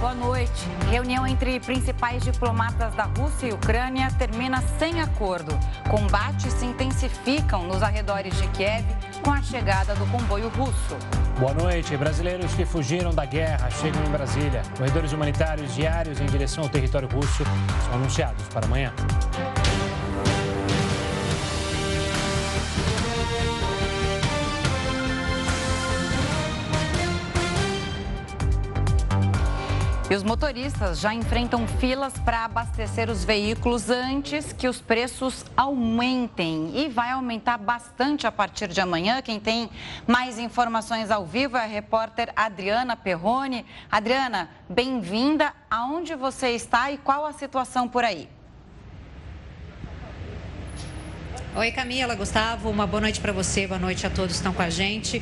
boa noite. Reunião entre principais diplomatas da Rússia e Ucrânia termina sem acordo. Combates se intensificam nos arredores de Kiev com a chegada do comboio russo. Boa noite. Brasileiros que fugiram da guerra chegam em Brasília. Corredores humanitários diários em direção ao território russo são anunciados para amanhã. E os motoristas já enfrentam filas para abastecer os veículos antes que os preços aumentem. E vai aumentar bastante a partir de amanhã. Quem tem mais informações ao vivo é a repórter Adriana Perrone. Adriana, bem-vinda. Aonde você está e qual a situação por aí? Oi, Camila, Gustavo, uma boa noite para você, boa noite a todos que estão com a gente.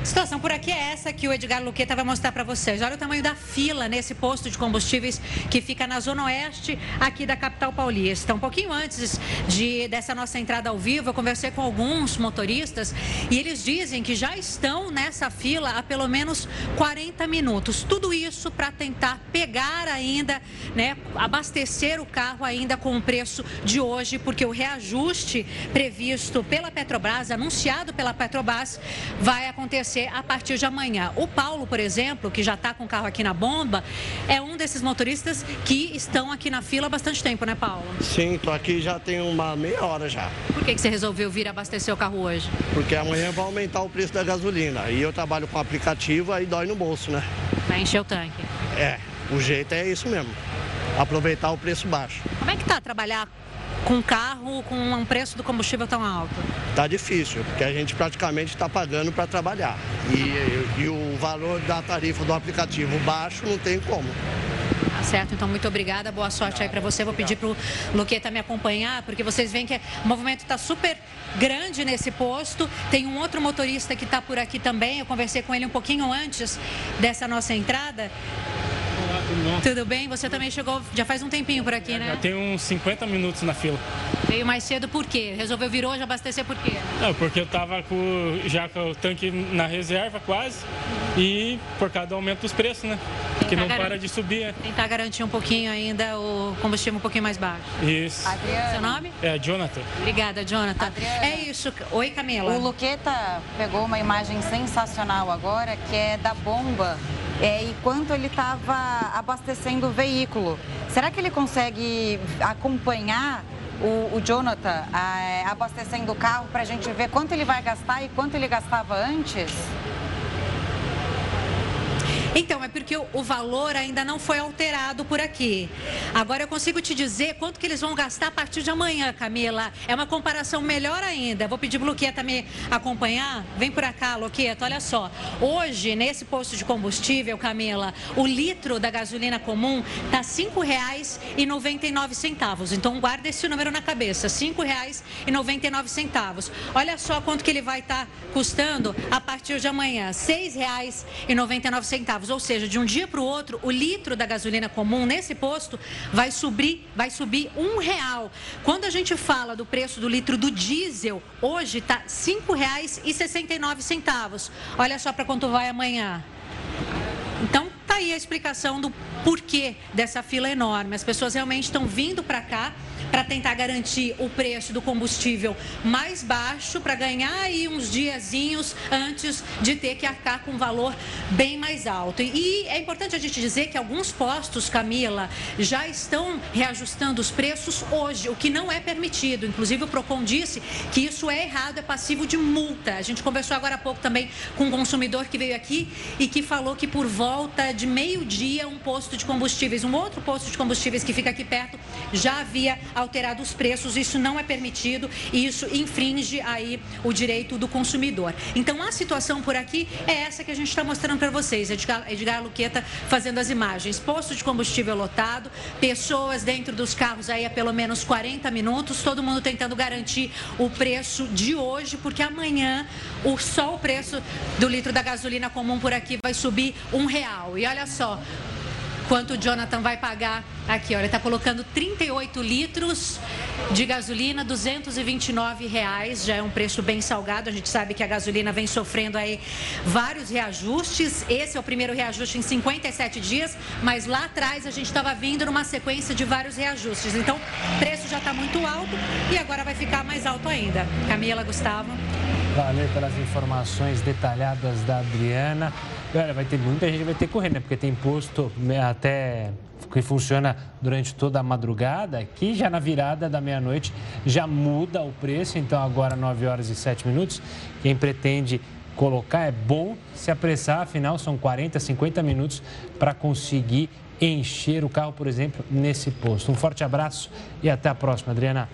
A situação por aqui é essa que o Edgar Luqueta vai mostrar para vocês. Olha o tamanho da fila nesse posto de combustíveis que fica na zona oeste aqui da capital paulista. Um pouquinho antes de, dessa nossa entrada ao vivo, eu conversei com alguns motoristas e eles dizem que já estão nessa fila há pelo menos 40 minutos. Tudo isso para tentar pegar ainda, né, abastecer o carro ainda com o preço de hoje, porque o reajuste previsto pela Petrobras, anunciado pela Petrobras, vai acontecer a partir de amanhã. O Paulo, por exemplo, que já está com o carro aqui na bomba, é um desses motoristas que estão aqui na fila há bastante tempo, né, Paulo? Sim, estou aqui já tem uma meia hora já. Por que, que você resolveu vir abastecer o carro hoje? Porque amanhã vai aumentar o preço da gasolina. E eu trabalho com aplicativo, aí dói no bolso, né? Vai encher o tanque. É, o jeito é isso mesmo. Aproveitar o preço baixo. Como é que tá trabalhar com carro com um preço do combustível tão alto? Tá difícil, porque a gente praticamente está pagando para trabalhar. E, e, o valor da tarifa do aplicativo baixo não tem como. Tá certo, então muito obrigada, boa sorte aí para você. Vou pedir para o Luqueta me acompanhar, porque vocês veem que o movimento está super grande nesse posto. Tem um outro motorista que está por aqui também. Eu conversei com ele um pouquinho antes dessa nossa entrada. Olá, tudo bom? Tudo bem? Você também chegou já faz um tempinho por aqui, né? Já tem uns 50 minutos na fila. Veio mais cedo por quê? Resolveu vir hoje abastecer por quê? Não, porque eu tava com, já com o tanque na reserva quase e por causa do aumento dos preços, né? Que não para de subir. É. Tentar garantir um pouquinho ainda o combustível um pouquinho mais baixo. Isso. Adriana. Seu nome? É, Jonathan. Obrigada, Jonathan. Adriana. É isso. Oi, Camila. O Luqueta pegou uma imagem sensacional agora, que é da bomba é, enquanto ele estava abastecendo o veículo. Será que ele consegue acompanhar o, o Jonathan é, abastecendo o carro para a gente ver quanto ele vai gastar e quanto ele gastava antes? Então, é porque o, valor ainda não foi alterado por aqui. Agora eu consigo te dizer quanto que eles vão gastar a partir de amanhã, Camila. É uma comparação melhor ainda. Vou pedir Luqueta me acompanhar. Vem por cá, Luqueta, olha só. Hoje, nesse posto de combustível, Camila, o litro da gasolina comum está R$ 5,99. Então, guarda esse número na cabeça, R$ 5,99. Olha só quanto que ele vai estar tá custando a partir de amanhã, R$ 6,99 centavos, ou seja, de um dia para o outro, o litro da gasolina comum nesse posto vai subir, vai subir um real. Quando a gente fala do preço do litro do diesel, hoje está R$ 5,69. Olha só para quanto vai amanhã. Então, tá aí a explicação do porquê dessa fila enorme. As pessoas realmente estão vindo para cá para tentar garantir o preço do combustível mais baixo, para ganhar aí uns diazinhos antes de ter que arcar com um valor bem mais alto. E é importante a gente dizer que alguns postos, Camila, já estão reajustando os preços hoje, o que não é permitido. Inclusive, o PROCON disse que isso é errado, é passivo de multa. A gente conversou agora há pouco também com um consumidor que veio aqui e que falou que por volta de meio-dia, um posto de combustíveis, um outro posto de combustíveis que fica aqui perto, já havia alterado os preços, isso não é permitido e isso infringe aí o direito do consumidor. Então a situação por aqui é essa que a gente está mostrando para vocês. Edgar, Edgar Luqueta fazendo as imagens. Posto de combustível lotado, pessoas dentro dos carros aí há pelo menos 40 minutos, todo mundo tentando garantir o preço de hoje, porque amanhã o, só o preço do litro da gasolina comum por aqui vai subir um real. E olha só, quanto o Jonathan vai pagar aqui. Olha, ele está colocando 38 litros de gasolina, 229 reais. Já é um preço bem salgado. A gente sabe que a gasolina vem sofrendo aí vários reajustes. Esse é o primeiro reajuste em 57 dias, mas lá atrás a gente estava vindo numa sequência de vários reajustes. Então, o preço já está muito alto e agora vai ficar mais alto ainda. Camila, Gustavo. Valeu pelas informações detalhadas da Adriana. Olha, vai ter muita gente vai ter que correr, né? Porque tem posto né, até que funciona durante toda a madrugada, que já na virada da meia-noite já muda o preço, então agora 9 horas e 7 minutos. Quem pretende colocar é bom se apressar, afinal são 40, 50 minutos para conseguir encher o carro, por exemplo, nesse posto. Um forte abraço e até a próxima, Adriana.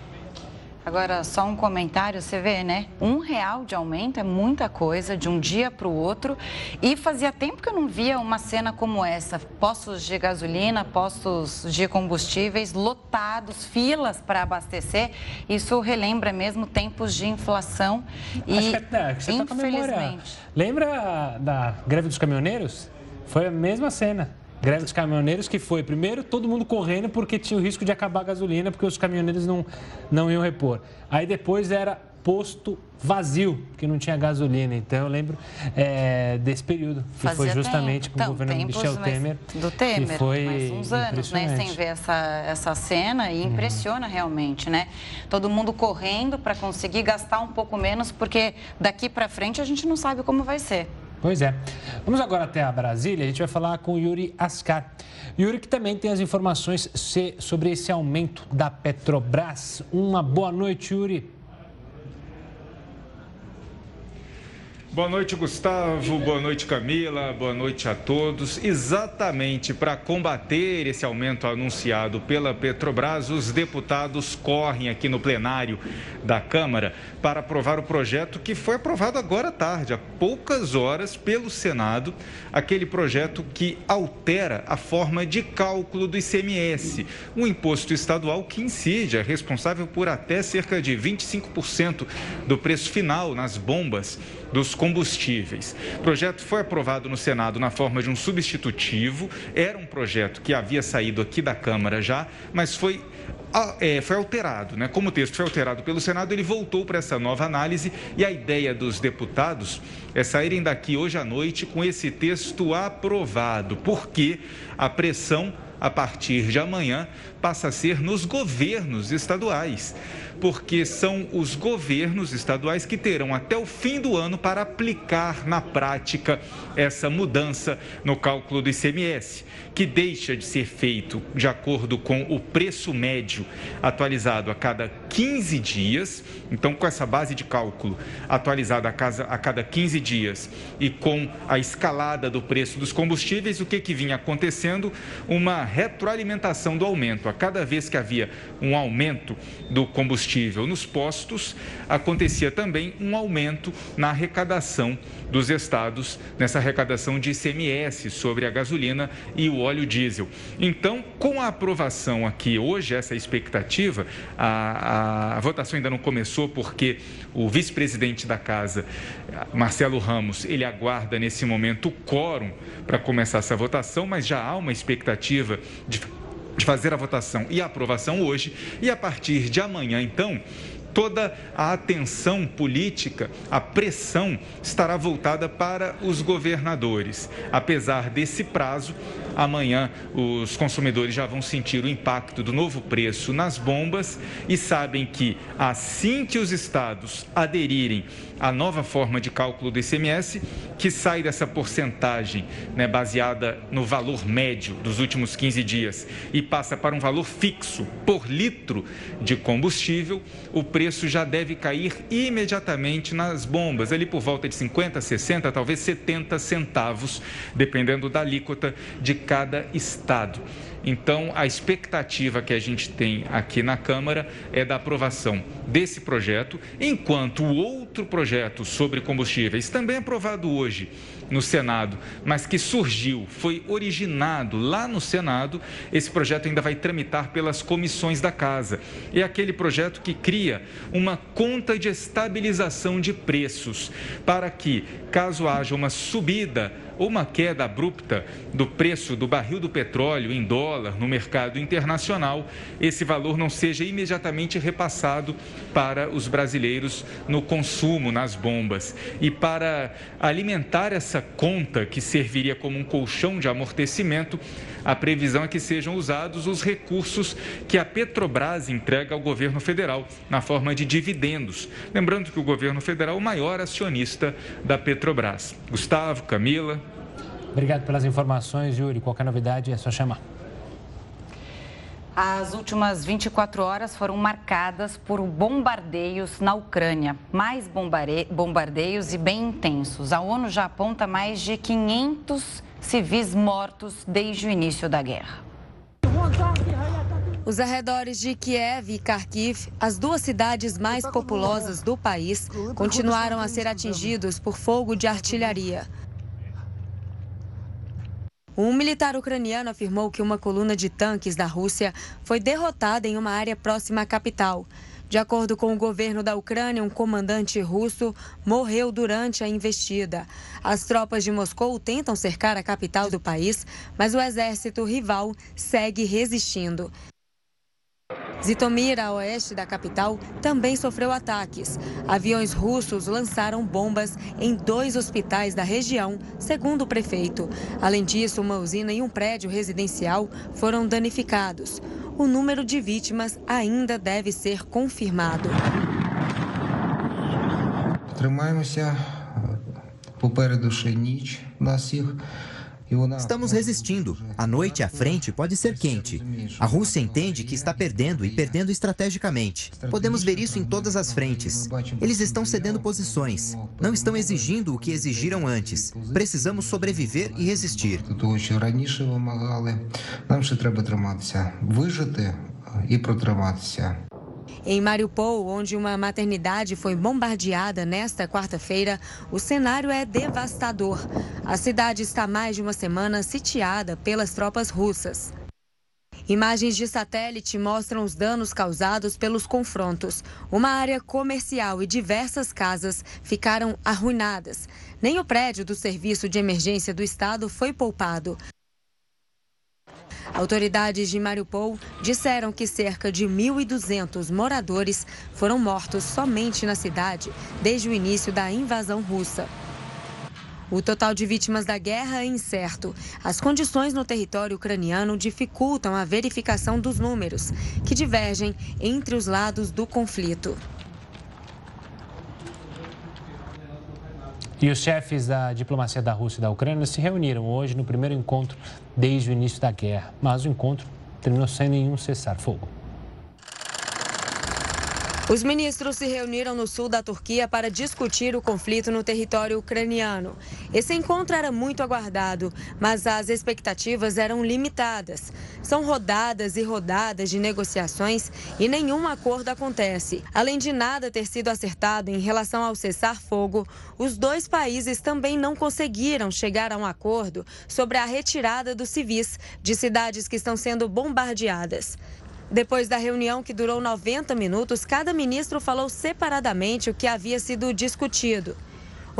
Agora, só um comentário, você vê, né? Um real de aumento é muita coisa de um dia para o outro. E fazia tempo que eu não via uma cena como essa. Postos de gasolina, postos de combustíveis lotados, filas para abastecer. Isso relembra mesmo tempos de inflação. E, Acho que é, que você tá infelizmente... Tá Lembra da greve dos caminhoneiros? Foi a mesma cena. Greve dos caminhoneiros que foi, primeiro, todo mundo correndo porque tinha o risco de acabar a gasolina, porque os caminhoneiros não, não iam repor. Aí depois era posto vazio, que não tinha gasolina. Então eu lembro é, desse período, que Fazia foi justamente tempo. com o então, governo tempos, Michel Temer. Do Temer, que foi mais uns anos, né? Sem ver essa, essa cena e impressiona uhum. realmente, né? Todo mundo correndo para conseguir gastar um pouco menos, porque daqui para frente a gente não sabe como vai ser. Pois é. Vamos agora até a Brasília. A gente vai falar com Yuri Ascar. Yuri, que também tem as informações sobre esse aumento da Petrobras. Uma boa noite, Yuri. Boa noite, Gustavo. Boa noite, Camila. Boa noite a todos. Exatamente para combater esse aumento anunciado pela Petrobras, os deputados correm aqui no plenário da Câmara para aprovar o projeto que foi aprovado agora à tarde, há poucas horas, pelo Senado. Aquele projeto que altera a forma de cálculo do ICMS, um imposto estadual que incide, é responsável por até cerca de 25% do preço final nas bombas dos combustíveis. O projeto foi aprovado no Senado na forma de um substitutivo, era um projeto que havia saído aqui da Câmara já, mas foi é, foi alterado, né? Como o texto foi alterado pelo Senado, ele voltou para essa nova análise e a ideia dos deputados é saírem daqui hoje à noite com esse texto aprovado, porque a pressão a partir de amanhã passa a ser nos governos estaduais porque são os governos estaduais que terão até o fim do ano para aplicar na prática essa mudança no cálculo do ICMS, que deixa de ser feito de acordo com o preço médio atualizado a cada 15 dias. Então, com essa base de cálculo atualizada a, casa, a cada 15 dias e com a escalada do preço dos combustíveis, o que, que vinha acontecendo? Uma retroalimentação do aumento. A cada vez que havia um aumento do combustível, nos postos, acontecia também um aumento na arrecadação dos estados, nessa arrecadação de ICMS sobre a gasolina e o óleo diesel. Então, com a aprovação aqui hoje, essa expectativa, a, a, a votação ainda não começou porque o vice-presidente da casa, Marcelo Ramos, ele aguarda nesse momento o quórum para começar essa votação, mas já há uma expectativa de de fazer a votação e a aprovação hoje, e a partir de amanhã, então, toda a atenção política, a pressão estará voltada para os governadores. Apesar desse prazo, amanhã os consumidores já vão sentir o impacto do novo preço nas bombas e sabem que assim que os estados aderirem à nova forma de cálculo do ICMS, que sai dessa porcentagem né, baseada no valor médio dos últimos 15 dias e passa para um valor fixo por litro de combustível, o preço já deve cair imediatamente nas bombas, ali por volta de 50, 60, talvez 70 centavos, dependendo da alíquota de cada estado. Então, a expectativa que a gente tem aqui na Câmara é da aprovação desse projeto, enquanto o outro projeto sobre combustíveis, também aprovado hoje no Senado, mas que surgiu, foi originado lá no Senado, esse projeto ainda vai tramitar pelas comissões da Casa. É aquele projeto que cria uma conta de estabilização de preços para que, caso haja uma subida uma queda abrupta do preço do barril do petróleo em dólar no mercado internacional, esse valor não seja imediatamente repassado para os brasileiros no consumo, nas bombas. E para alimentar essa conta que serviria como um colchão de amortecimento, a previsão é que sejam usados os recursos que a Petrobras entrega ao governo federal na forma de dividendos. Lembrando que o governo federal é o maior acionista da Petrobras. Gustavo, Camila. Obrigado pelas informações, Yuri. Qualquer novidade é só chamar. As últimas 24 horas foram marcadas por bombardeios na Ucrânia. Mais bombardeios e bem intensos. A ONU já aponta mais de 500 civis mortos desde o início da guerra. Os arredores de Kiev e Kharkiv, as duas cidades mais populosas do país, continuaram a ser atingidos por fogo de artilharia. Um militar ucraniano afirmou que uma coluna de tanques da Rússia foi derrotada em uma área próxima à capital. De acordo com o governo da Ucrânia, um comandante russo morreu durante a investida. As tropas de Moscou tentam cercar a capital do país, mas o exército rival segue resistindo. Zitomir, a oeste da capital, também sofreu ataques. Aviões russos lançaram bombas em dois hospitais da região, segundo o prefeito. Além disso, uma usina e um prédio residencial foram danificados o número de vítimas ainda deve ser confirmado. Тримаємося. Попереду ще ніч нас їх. Estamos resistindo. A noite à frente pode ser quente. A Rússia entende que está perdendo e perdendo estrategicamente. Podemos ver isso em todas as frentes. Eles estão cedendo posições. Não estão exigindo o que exigiram antes. Precisamos sobreviver e resistir. Нам ще треба триматися, вижити і протриматися. Em Mariupol, onde uma maternidade foi bombardeada nesta quarta-feira, o cenário é devastador. A cidade está mais de uma semana sitiada pelas tropas russas. Imagens de satélite mostram os danos causados pelos confrontos. Uma área comercial e diversas casas ficaram arruinadas. Nem o prédio do Serviço de Emergência do Estado foi poupado. Autoridades de Mariupol disseram que cerca de 1.200 moradores foram mortos somente na cidade desde o início da invasão russa. O total de vítimas da guerra é incerto. As condições no território ucraniano dificultam a verificação dos números, que divergem entre os lados do conflito. E os chefes da diplomacia da Rússia e da Ucrânia se reuniram hoje no primeiro encontro desde o início da guerra. Mas o encontro terminou sem nenhum cessar-fogo. Os ministros se reuniram no sul da Turquia para discutir o conflito no território ucraniano. Esse encontro era muito aguardado, mas as expectativas eram limitadas. São rodadas e rodadas de negociações e nenhum acordo acontece. Além de nada ter sido acertado em relação ao cessar-fogo, os dois países também não conseguiram chegar a um acordo sobre a retirada dos civis de cidades que estão sendo bombardeadas. Depois da reunião, que durou 90 minutos, cada ministro falou separadamente o que havia sido discutido.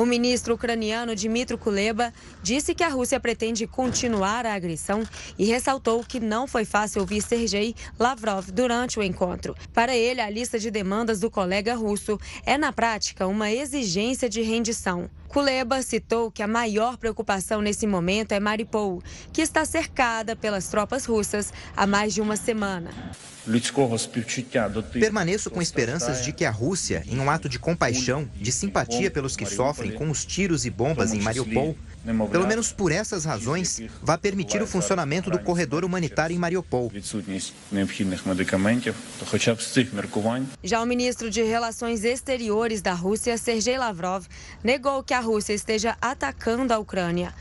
O ministro ucraniano Dmitry Kuleba disse que a Rússia pretende continuar a agressão e ressaltou que não foi fácil ouvir Sergei Lavrov durante o encontro. Para ele, a lista de demandas do colega russo é, na prática, uma exigência de rendição. Kuleba citou que a maior preocupação nesse momento é Mariupol, que está cercada pelas tropas russas há mais de uma semana. Permaneço com esperanças de que a Rússia, em um ato de compaixão, de simpatia pelos que sofrem com os tiros e bombas em Mariupol, pelo menos por essas razões, vai permitir o funcionamento do corredor humanitário em Mariupol. Já o ministro de Relações Exteriores da Rússia, Sergei Lavrov, negou que a Rússia esteja atacando a Ucrânia.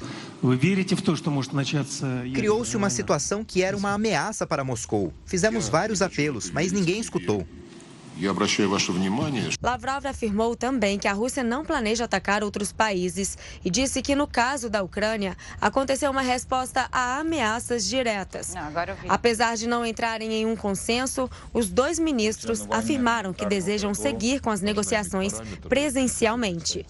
Criou-se uma situação que era uma ameaça para Moscou. Fizemos vários apelos, mas ninguém escutou. Lavrov afirmou também que a Rússia não planeja atacar outros países e disse que no caso da Ucrânia aconteceu uma resposta a ameaças diretas. Não, Apesar de não entrarem em um consenso, os dois ministros afirmaram que desejam seguir com as negociações presencialmente.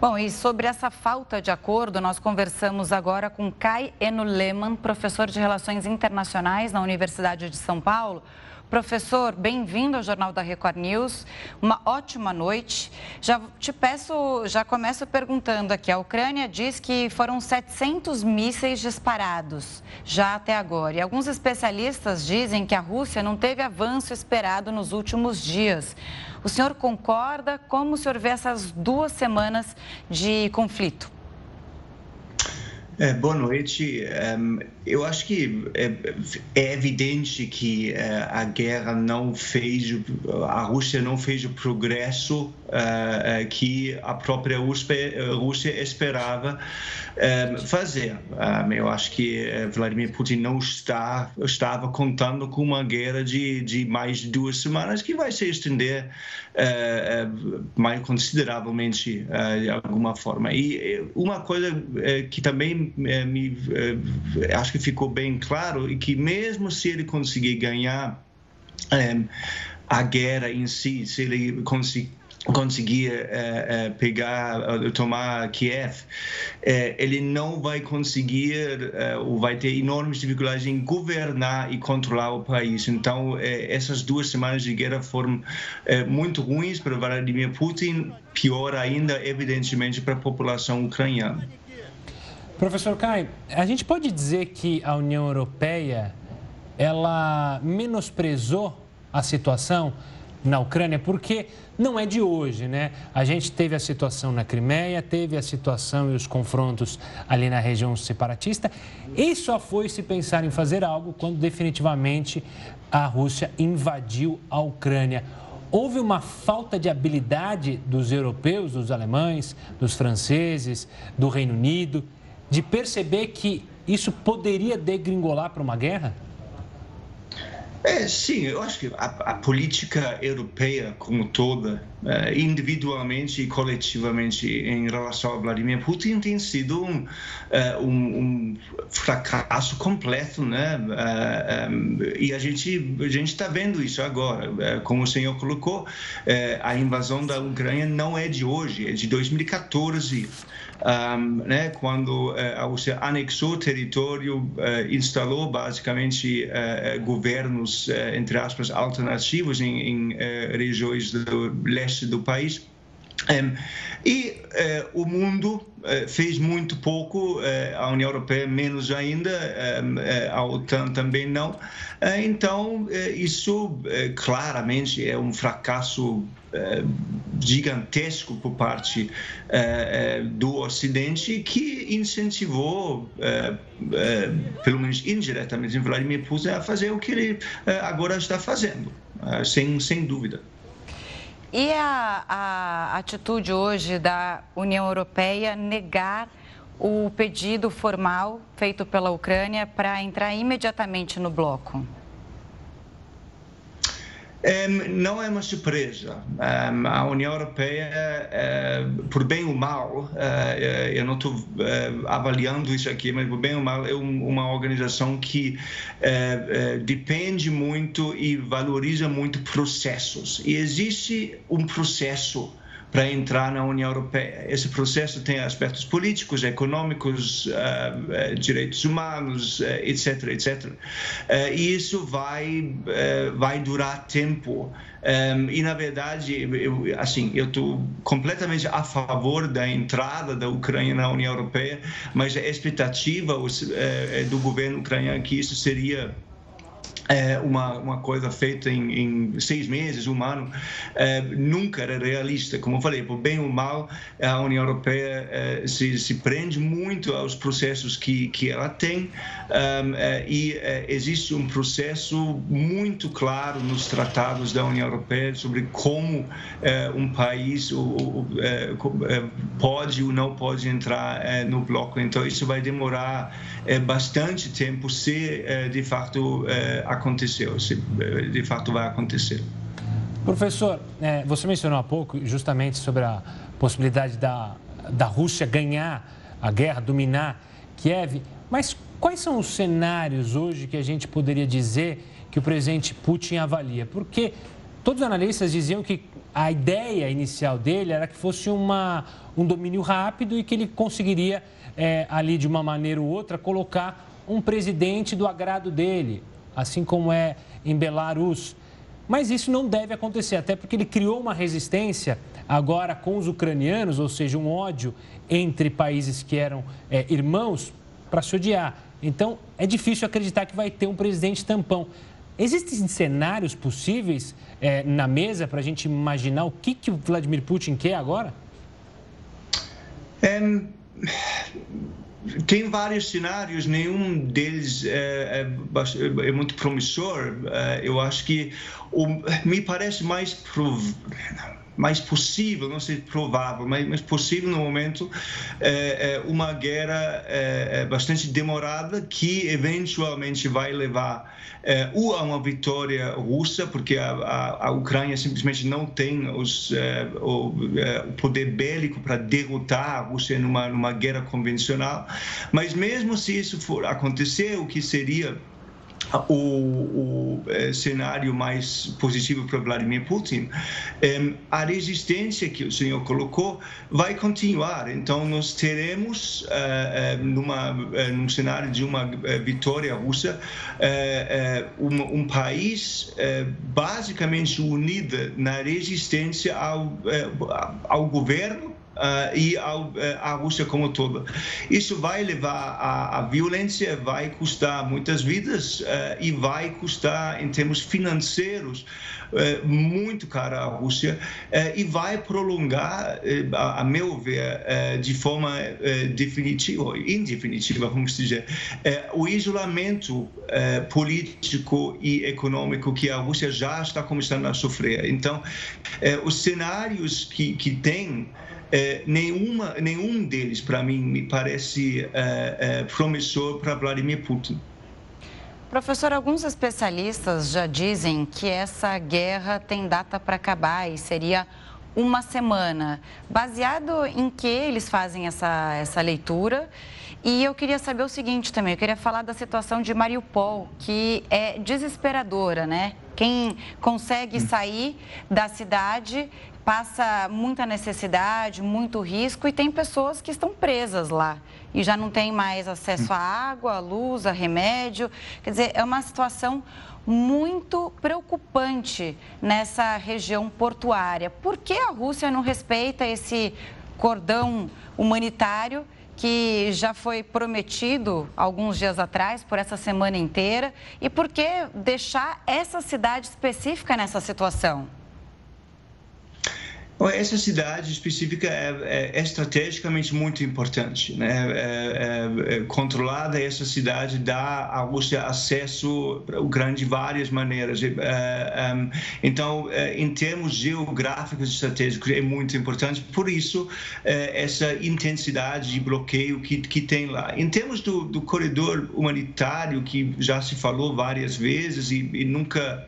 Bom, e sobre essa falta de acordo, nós conversamos agora com Kai Eno Lehmann, professor de Relações Internacionais na Universidade de São Paulo. Professor, bem-vindo ao Jornal da Record News. Uma ótima noite. Já te peço, já começo perguntando aqui. A Ucrânia diz que foram 700 mísseis disparados já até agora. E alguns especialistas dizem que a Rússia não teve avanço esperado nos últimos dias. O senhor concorda? Como o senhor vê essas duas semanas de conflito? É, boa noite. Um, eu acho que é, é evidente que uh, a guerra não fez, a Rússia não fez o progresso uh, que a própria Rússia esperava fazer. Eu acho que Vladimir Putin não está, estava contando com uma guerra de, de mais de duas semanas que vai se estender mais consideravelmente de alguma forma. E uma coisa que também me, acho que ficou bem claro e que mesmo se ele conseguir ganhar a guerra em si, se ele conseguir conseguir uh, uh, pegar, uh, tomar Kiev, ele não vai conseguir ou vai ter enormes dificuldades em governar e controlar o país. Então, essas duas semanas de guerra foram muito ruins para Vladimir Putin, pior ainda, evidentemente, para a população ucraniana. Professor Kai, a gente pode dizer que a União Europeia ela menosprezou a situação na Ucrânia, porque não é de hoje, né? A gente teve a situação na Crimeia, teve a situação e os confrontos ali na região separatista, e só foi se pensar em fazer algo quando definitivamente a Rússia invadiu a Ucrânia. Houve uma falta de habilidade dos europeus, dos alemães, dos franceses, do Reino Unido de perceber que isso poderia degringolar para uma guerra? É, sim, eu acho que a, a política europeia como toda, uh, individualmente e coletivamente em relação a Vladimir Putin tem sido um, uh, um, um fracasso completo, né? Eh, e a gente a gente está vendo isso agora, como o senhor colocou, a invasão da Ucrânia não é de hoje, é de 2014 um, né, quando uh, a Rússia anexou território, uh, instalou basicamente uh, governos, entre aspas, alternativos em, em regiões do leste do país. Um, e uh, o mundo uh, fez muito pouco, uh, a União Europeia menos ainda, a OTAN também não. então, isso claramente é um fracasso gigantesco por parte do Ocidente que incentivou, pelo menos indiretamente, Vladimir Putin a fazer o que ele agora está fazendo, sem, sem dúvida. E a, a atitude hoje da União Europeia negar o pedido formal feito pela Ucrânia para entrar imediatamente no bloco? Não é uma surpresa. a União Europeia, eh, por bem ou mal, eh, eu não estou eh, avaliando isso aqui, mas por bem ou mal, é uma organização que depende muito e valoriza muito processos. E existe um processo para entrar na União Europeia. Esse processo tem aspectos políticos, econômicos, uh, direitos humanos, etc, etc. e isso vai vai durar tempo. E na verdade, eu, assim, eu estou completamente a favor da entrada da Ucrânia na União Europeia, mas a expectativa do governo ucraniano é que isso seria é, uma, uma coisa feita em, em, seis meses, um ano, é, nunca era realista. Como eu falei, por bem ou mal, a União Europeia é, se, se prende muito aos processos que, que ela tem é, e é, existe um processo muito claro nos tratados da União Europeia sobre como é, um país pode ou não pode entrar no bloco. Então, isso vai demorar bastante tempo se, de fato, aconteceu, se de fato vai acontecer. Professor, é, você mencionou há pouco justamente sobre a possibilidade da, da Rússia ganhar a guerra, dominar Kiev, mas quais são os cenários hoje que a gente poderia dizer que o presidente Putin avalia? Porque todos os analistas diziam que a ideia inicial dele era que fosse uma, um domínio rápido e que ele conseguiria, é, ali de uma maneira ou outra, colocar um presidente do agrado dele, assim como é em Belarus. Mas isso não deve acontecer, até porque ele criou uma resistência agora com os ucranianos, ou seja, um ódio entre países que eram é, irmãos para se odiar. Então, é difícil acreditar que vai ter um presidente tampão. Existem cenários possíveis é, na mesa para a gente imaginar o que, que o Vladimir Putin quer agora? Um, tem vários cenários, nenhum deles é, é, é muito promissor. É, eu acho que o, me parece mais provável mais possível, não sei provável, mas, mas possível no momento, é, é uma guerra é, é, bastante demorada que eventualmente vai levar é, ou a uma vitória russa, porque a, a, a Ucrânia simplesmente não tem os, é, o, é, o, poder bélico para derrotar a Rússia numa, numa guerra convencional, mas mesmo se isso for acontecer, o que seria o, o é, cenário mais positivo para Vladimir Putin, é, a resistência que o senhor colocou vai continuar. Então, nós teremos, é, numa, num cenário de uma vitória russa, um, um país basicamente unido na resistência ao, ao governo Uh, e ao, uh, a Rússia como toda. Isso vai levar à, violência, vai custar muitas vidas uh, e vai custar, em termos financeiros, muito caro à Rússia e vai prolongar, a, a meu ver, de forma definitiva, indefinitiva, vamos dizer, o isolamento político e econômico que a Rússia já está começando a sofrer. Então, os cenários que, que tem é, nenhuma, nenhum deles, para mim, me parece é, é, promissor para Vladimir Putin. Professor, alguns especialistas já dizem que essa guerra tem data para acabar e seria uma semana. Baseado em que eles fazem essa, essa leitura? E eu queria saber o seguinte também, eu queria falar da situação de Mariupol, que é desesperadora, né? Quem consegue sair da cidade passa muita necessidade, muito risco e tem pessoas que estão presas lá e já não tem mais acesso à água, à luz, a remédio. Quer dizer, é uma situação muito preocupante nessa região portuária. Por que a Rússia não respeita esse cordão humanitário que já foi prometido alguns dias atrás, por essa semana inteira? E por que deixar essa cidade específica nessa situação? Essa cidade específica é, é, estrategicamente muito importante. Né? É, é, é, controlada essa cidade dá à Rússia acesso à Ucrânia de várias maneiras. É, é, então, em termos geográficos e estratégicos, é muito importante. Por isso, essa intensidade de bloqueio que, que tem lá. Em termos do, do corredor humanitário, que já se falou várias vezes e, e nunca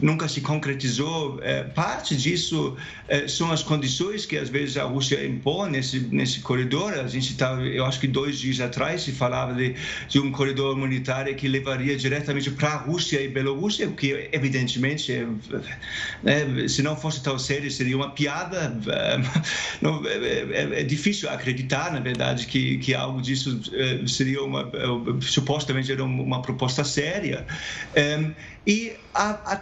nunca se concretizou. É, parte disso é, são as condições que às vezes a Rússia impõe nesse nesse corredor. A gente está, eu acho que dois dias atrás se falava de, de um corredor humanitário que levaria diretamente para a Rússia e Bielorrússia, o que evidentemente, é, né, se não fosse tão sério, seria uma piada. Não, é, é, difícil acreditar, na verdade, que que algo disso seria uma supostamente era uma proposta séria. E a, a,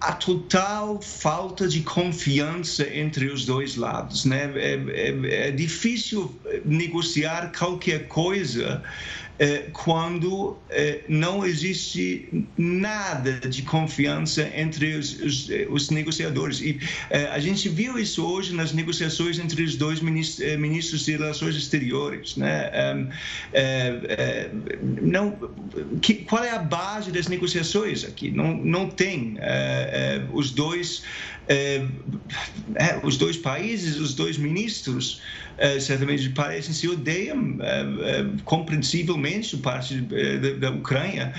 a, total falta de confiança entre os dois lados. Né? É, é, é difícil negociar qualquer coisa quando é, não existe nada de confiança entre os, os, os negociadores. E a gente viu isso hoje nas negociações entre os dois ministros, ministros de Relações Exteriores. Né? não, que, qual é a base das negociações aqui? Não, não tem. os dois. Os dois países, os dois ministros uh, certamente parecem se odeiam uh, compreensivelmente parte da, da Ucrânia.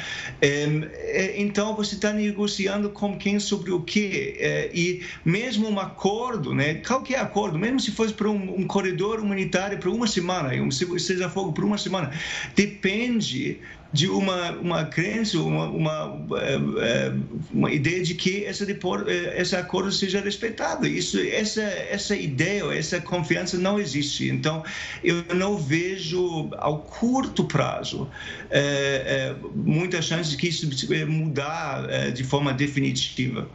Então você está negociando com quem sobre o quê? e mesmo um acordo, né? Qualquer acordo, mesmo se fosse para um, um corredor humanitário para uma semana, um seja fogo por uma semana, depende de uma, uma crença, uma, uma, eh, uma ideia de que esse, eh, esse acordo seja respeitado. Isso, essa, essa ideia, essa confiança não existe. Então, eu não vejo, ao curto prazo, é, é, muitas chances que isso mudar é, de forma definitiva.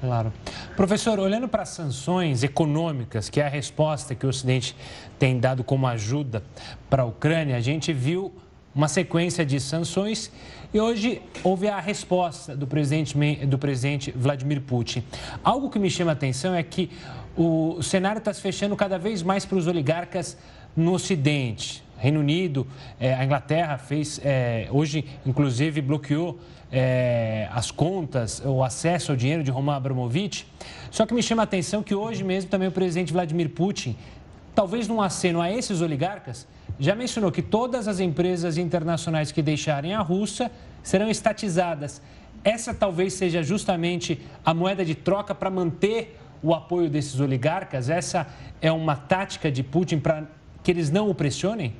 Claro. Professor, olhando para as sanções econômicas, que é a resposta que o Ocidente tem dado como ajuda para a Ucrânia, a gente viu uma sequência de sanções e hoje houve a resposta do presidente, do presidente Vladimir Putin. Algo que me chama a atenção é que o cenário está se fechando cada vez mais para os oligarcas no Ocidente. Reino Unido, é, a Inglaterra fez, é, hoje, inclusive, bloqueou é, as contas, o acesso ao dinheiro de Roman Abramovich. Só que me chama a atenção que hoje mesmo também o presidente Vladimir Putin, talvez num aceno a esses oligarcas, já mencionou que todas as empresas internacionais que deixarem a Rússia serão estatizadas. Essa talvez seja justamente a moeda de troca para manter o apoio desses oligarcas? Essa é uma tática de Putin para que eles não o pressionem?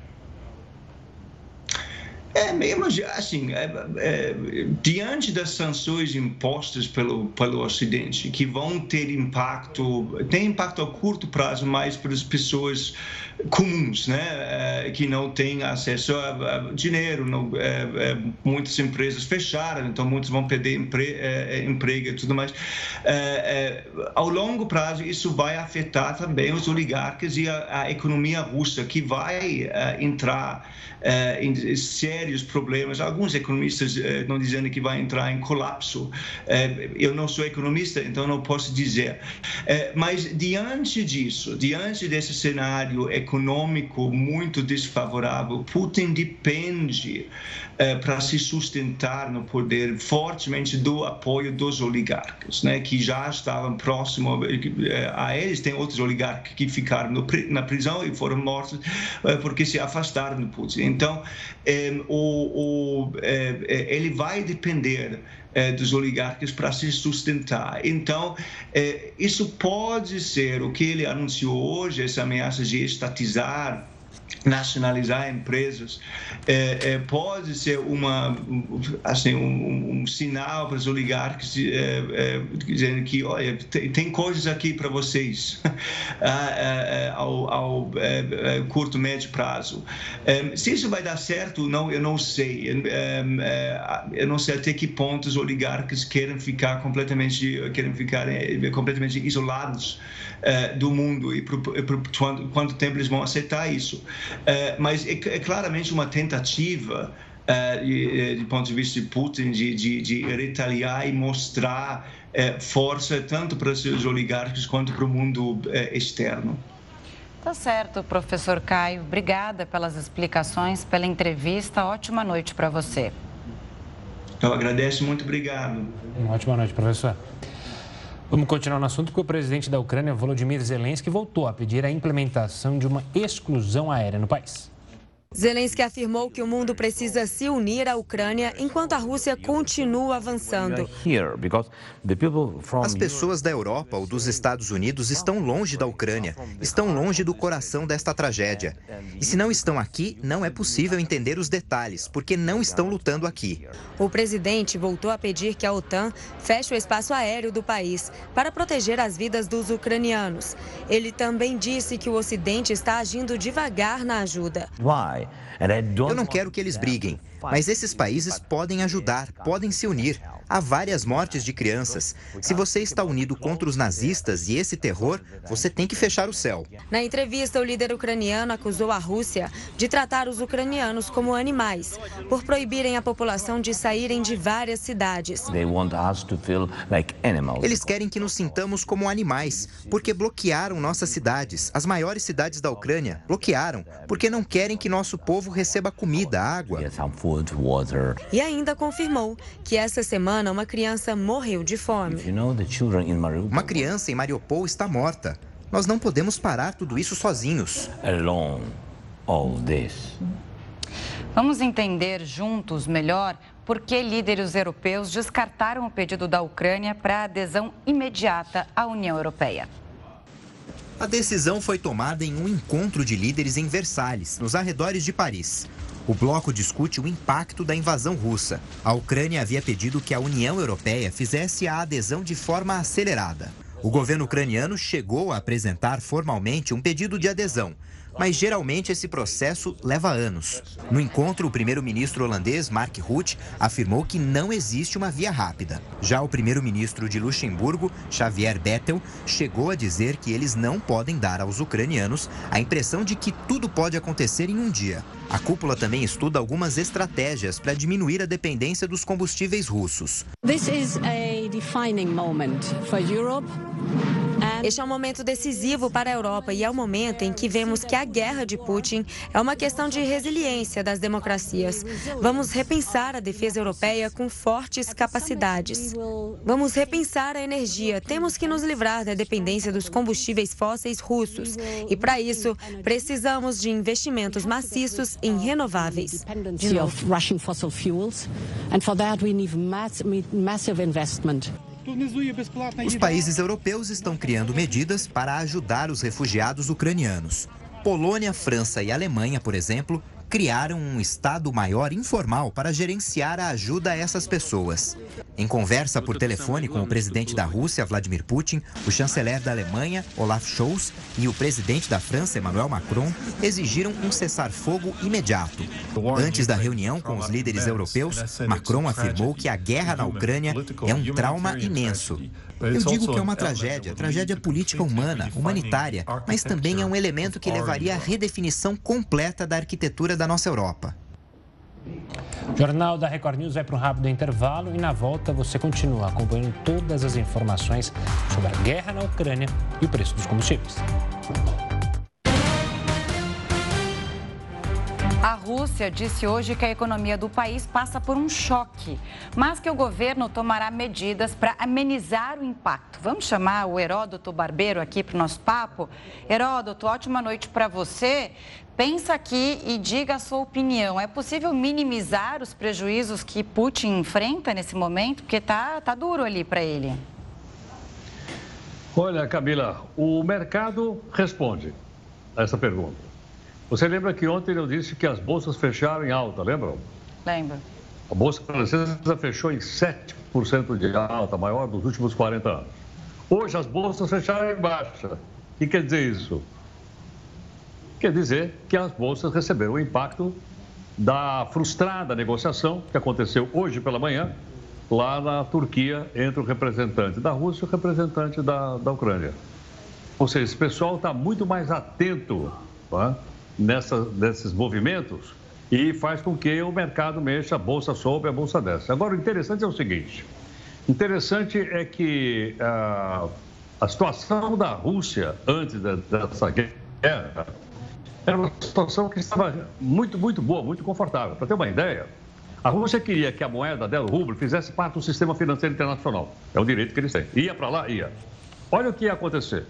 É mesmo assim, é, é, diante das sanções impostas pelo, pelo Ocidente, que vão ter impacto, tem impacto a curto prazo mais para as pessoas comuns, né, é, que não têm acesso a, a dinheiro, não, é, é, muitas empresas fecharam, então muitos vão perder empre, é, emprego e tudo mais. ao longo prazo, isso vai afetar também os oligarcas e a, a economia russa, que vai entrar em sérios problemas. Alguns economistas estão dizendo que vai entrar em colapso. eu não sou economista, então não posso dizer. mas diante disso, diante desse cenário econômico muito desfavorável, Putin depende eh, para se sustentar no poder fortemente do apoio dos oligarcas, né, que já estavam próximos eh, a eles. Tem outros oligarcas que ficaram no, na prisão e foram mortos eh, porque se afastaram do Putin. Então, o, o, ele vai depender dos oligarcas para se sustentar. Então, isso pode ser o que ele anunciou hoje, essa ameaça de estatizar nacionalizar empresas é, é, pode ser uma assim um, um sinal para os oligarcas é, é, dizendo que olha tem, tem coisas aqui para vocês ah, é, é, ao, ao curto médio prazo. Se isso vai dar certo não eu não sei. Eu não sei até que ponto os oligarcas querem ficar completamente querem ficar completamente isolados do mundo e por, por quanto, quanto tempo eles vão aceitar isso. é, mas é, é, claramente uma tentativa, é, de, de, ponto de vista de Putin, de, de, de retaliar e mostrar é, força tanto para seus oligarcas quanto para o mundo é, externo. Tá certo, professor Caio. Obrigada pelas explicações, pela entrevista. Ótima noite para você. Eu agradeço, muito obrigado. Uma ótima noite, professor. Vamos continuar no assunto porque o presidente da Ucrânia, Volodymyr Zelensky, voltou a pedir a implementação de uma exclusão aérea no país. Zelensky afirmou que o mundo precisa se unir à Ucrânia enquanto a Rússia continua avançando. As pessoas da Europa ou dos Estados Unidos estão longe da Ucrânia, estão longe do coração desta tragédia. E se não estão aqui, não é possível entender os detalhes, porque não estão lutando aqui. O presidente voltou a pedir que a OTAN feche o espaço aéreo do país para proteger as vidas dos ucranianos. Ele também disse que o Ocidente está agindo devagar na ajuda. Eu não quero que eles briguem, mas esses países podem ajudar, podem se unir. Há várias mortes de crianças. Se você está unido contra os nazistas e esse terror, você tem que fechar o céu. Na entrevista, o líder ucraniano acusou a Rússia de tratar os ucranianos como animais, por proibirem a população de saírem de várias cidades. Eles querem que nos sintamos como animais, porque bloquearam nossas cidades. As maiores cidades da Ucrânia bloquearam, porque não querem que nosso povo receba comida, água. E ainda confirmou que essa semana semana, uma criança morreu de fome. Uma criança em Mariupol está morta. Nós não podemos parar tudo isso sozinhos. Alone, all this. Vamos entender juntos melhor por que líderes europeus descartaram o pedido da Ucrânia para adesão imediata à União Europeia. A decisão foi tomada em um encontro de líderes em Versalhes, nos arredores de Paris. O bloco discute o impacto da invasão russa. A Ucrânia havia pedido que a União Europeia fizesse a adesão de forma acelerada. O governo ucraniano chegou a apresentar formalmente um pedido de adesão, mas geralmente esse processo leva anos. No encontro, o primeiro-ministro holandês Mark Rutte afirmou que não existe uma via rápida. Já o primeiro-ministro de Luxemburgo, Xavier Bettel, chegou a dizer que eles não podem dar aos ucranianos a impressão de que tudo pode acontecer em um dia. A cúpula também estuda algumas estratégias para diminuir a dependência dos combustíveis russos. This is a defining moment for Europe. Este é um momento decisivo para a Europa e é o momento em que vemos que a guerra de Putin é uma questão de resiliência das democracias. Vamos repensar a defesa europeia com fortes capacidades. Vamos repensar a energia. Temos que nos livrar da dependência dos combustíveis fósseis russos. E para isso, precisamos de investimentos maciços em renováveis. De novo. Os países europeus estão criando medidas para ajudar os refugiados ucranianos. Polônia, França e Alemanha, por exemplo, criaram um Estado maior informal para gerenciar a ajuda a essas pessoas. Em conversa por telefone com o presidente da Rússia, Vladimir Putin, o chanceler da Alemanha, Olaf Scholz, e o presidente da França, Emmanuel Macron, exigiram um cessar-fogo imediato. Antes da reunião com os líderes europeus, Macron afirmou que a guerra na Ucrânia é um trauma imenso eu digo que é uma tragédia, tragédia política humana, humanitária, mas também é um elemento que levaria à redefinição completa da arquitetura da nossa Europa. O Jornal da Record News vai para um rápido intervalo e na volta você continua acompanhando todas as informações sobre a guerra na Ucrânia e o preço dos combustíveis. A Rússia disse hoje que a economia do país passa por um choque, mas que o governo tomará medidas para amenizar o impacto. Vamos chamar o Heródoto Barbeiro aqui para o nosso papo? Heródoto, ótima noite para você. Pensa aqui e diga a sua opinião. É possível minimizar os prejuízos que Putin enfrenta nesse momento? Porque tá, tá duro ali para ele. Olha, Camila, o mercado responde a essa pergunta. Você lembra que ontem eu disse que as bolsas fecharam em alta, lembram? Lembro. A bolsa francesa fechou em 7% de alta, maior dos últimos 40 anos. Hoje as bolsas fecharam em baixa. O que quer dizer isso? Quer dizer que as bolsas receberam o impacto da frustrada negociação que aconteceu hoje pela manhã lá na Turquia entre o representante da Rússia e o representante da, da Ucrânia. Ou seja, esse pessoal está muito mais atento tá? Nessa, nesses movimentos e faz com que o mercado mexa, a bolsa sobe, a bolsa desce. Agora, o interessante é o seguinte: interessante é que a, a situação da Rússia antes dessa guerra era uma situação que estava muito, muito boa, muito confortável. Para ter uma ideia, a Rússia queria que a moeda dela, o rublo, fizesse parte do sistema financeiro internacional. É um direito que eles têm. Ia para lá? Ia. Olha o que ia acontecer.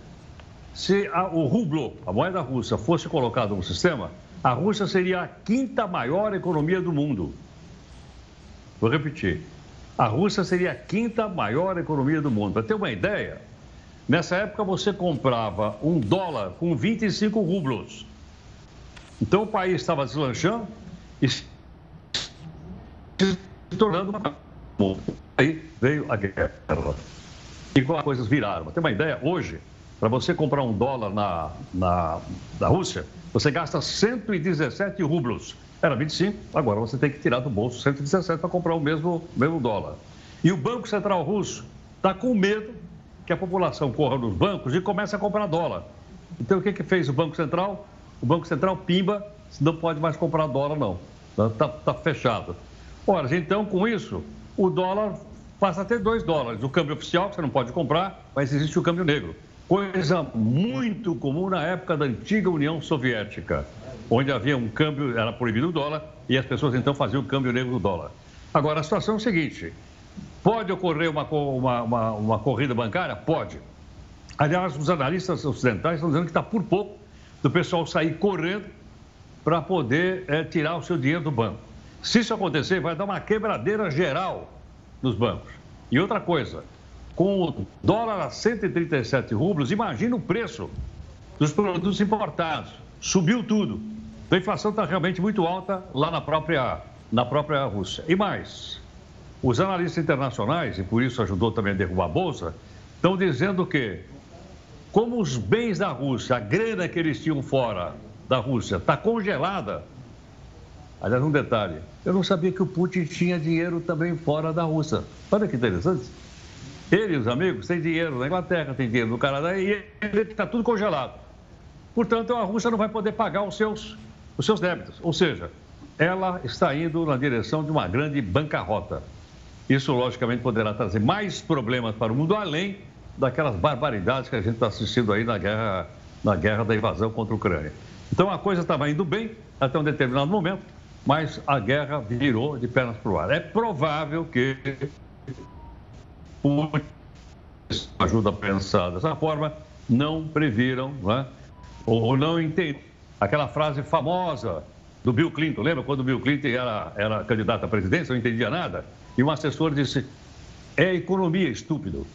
Se a, o rublo, a moeda russa, fosse colocada no sistema, a Rússia seria a quinta maior economia do mundo. Vou repetir. A Rússia seria a quinta maior economia do mundo. Para ter uma ideia, nessa época você comprava um dólar com 25 rublos. Então o país estava deslanchando e se tornando uma. Aí veio a guerra. E coisas viraram. Para ter uma ideia, hoje para você comprar um dólar na, na, na Rússia, você gasta 117 rublos. Era 25, agora você tem que tirar do bolso 117 para comprar o mesmo, mesmo dólar. E o Banco Central Russo está com medo que a população corra nos bancos e comece a comprar dólar. Então, o que, que fez o Banco Central? O Banco Central pimba, não pode mais comprar dólar, não. Está tá fechado. Ora, então, com isso, o dólar passa a ter 2 dólares. O câmbio oficial, que você não pode comprar, mas existe o câmbio negro coisa muito comum na época da antiga União Soviética, onde havia um câmbio, era proibido o dólar, e as pessoas então faziam o câmbio negro do dólar. Agora, a situação é o seguinte: pode ocorrer uma, uma, uma, uma corrida bancária? Pode. Aliás, os analistas ocidentais estão dizendo que está por pouco do pessoal sair correndo para poder é, tirar o seu dinheiro do banco. Se isso acontecer, vai dar uma quebradeira geral nos bancos. E outra coisa, com o dólar a 137 rublos, imagina o preço dos produtos importados. Subiu tudo. A inflação está realmente muito alta lá na própria, na própria Rússia. E mais, os analistas internacionais, e por isso ajudou também a derrubar a Bolsa, estão dizendo que, como os bens da Rússia, a grana que eles tinham fora da Rússia, está congelada. Aliás, um detalhe: eu não sabia que o Putin tinha dinheiro também fora da Rússia. Olha que interessante. Ele e os amigos têm dinheiro na Inglaterra, têm dinheiro no Canadá e ele está tudo congelado. Portanto, a Rússia não vai poder pagar os seus, os seus débitos. Ou seja, ela está indo na direção de uma grande bancarrota. Isso, logicamente, poderá trazer mais problemas para o mundo, além daquelas barbaridades que a gente está assistindo aí na guerra, na guerra da invasão contra a Ucrânia. Então, a coisa estava indo bem até um determinado momento, mas a guerra virou de pernas para o ar. É provável que ajuda a pensar dessa forma, não previram, né? ou não entenderam aquela frase famosa do Bill Clinton. Lembra quando o Bill Clinton era, era candidato à presidência, não entendia nada? E um assessor disse: é economia, estúpido.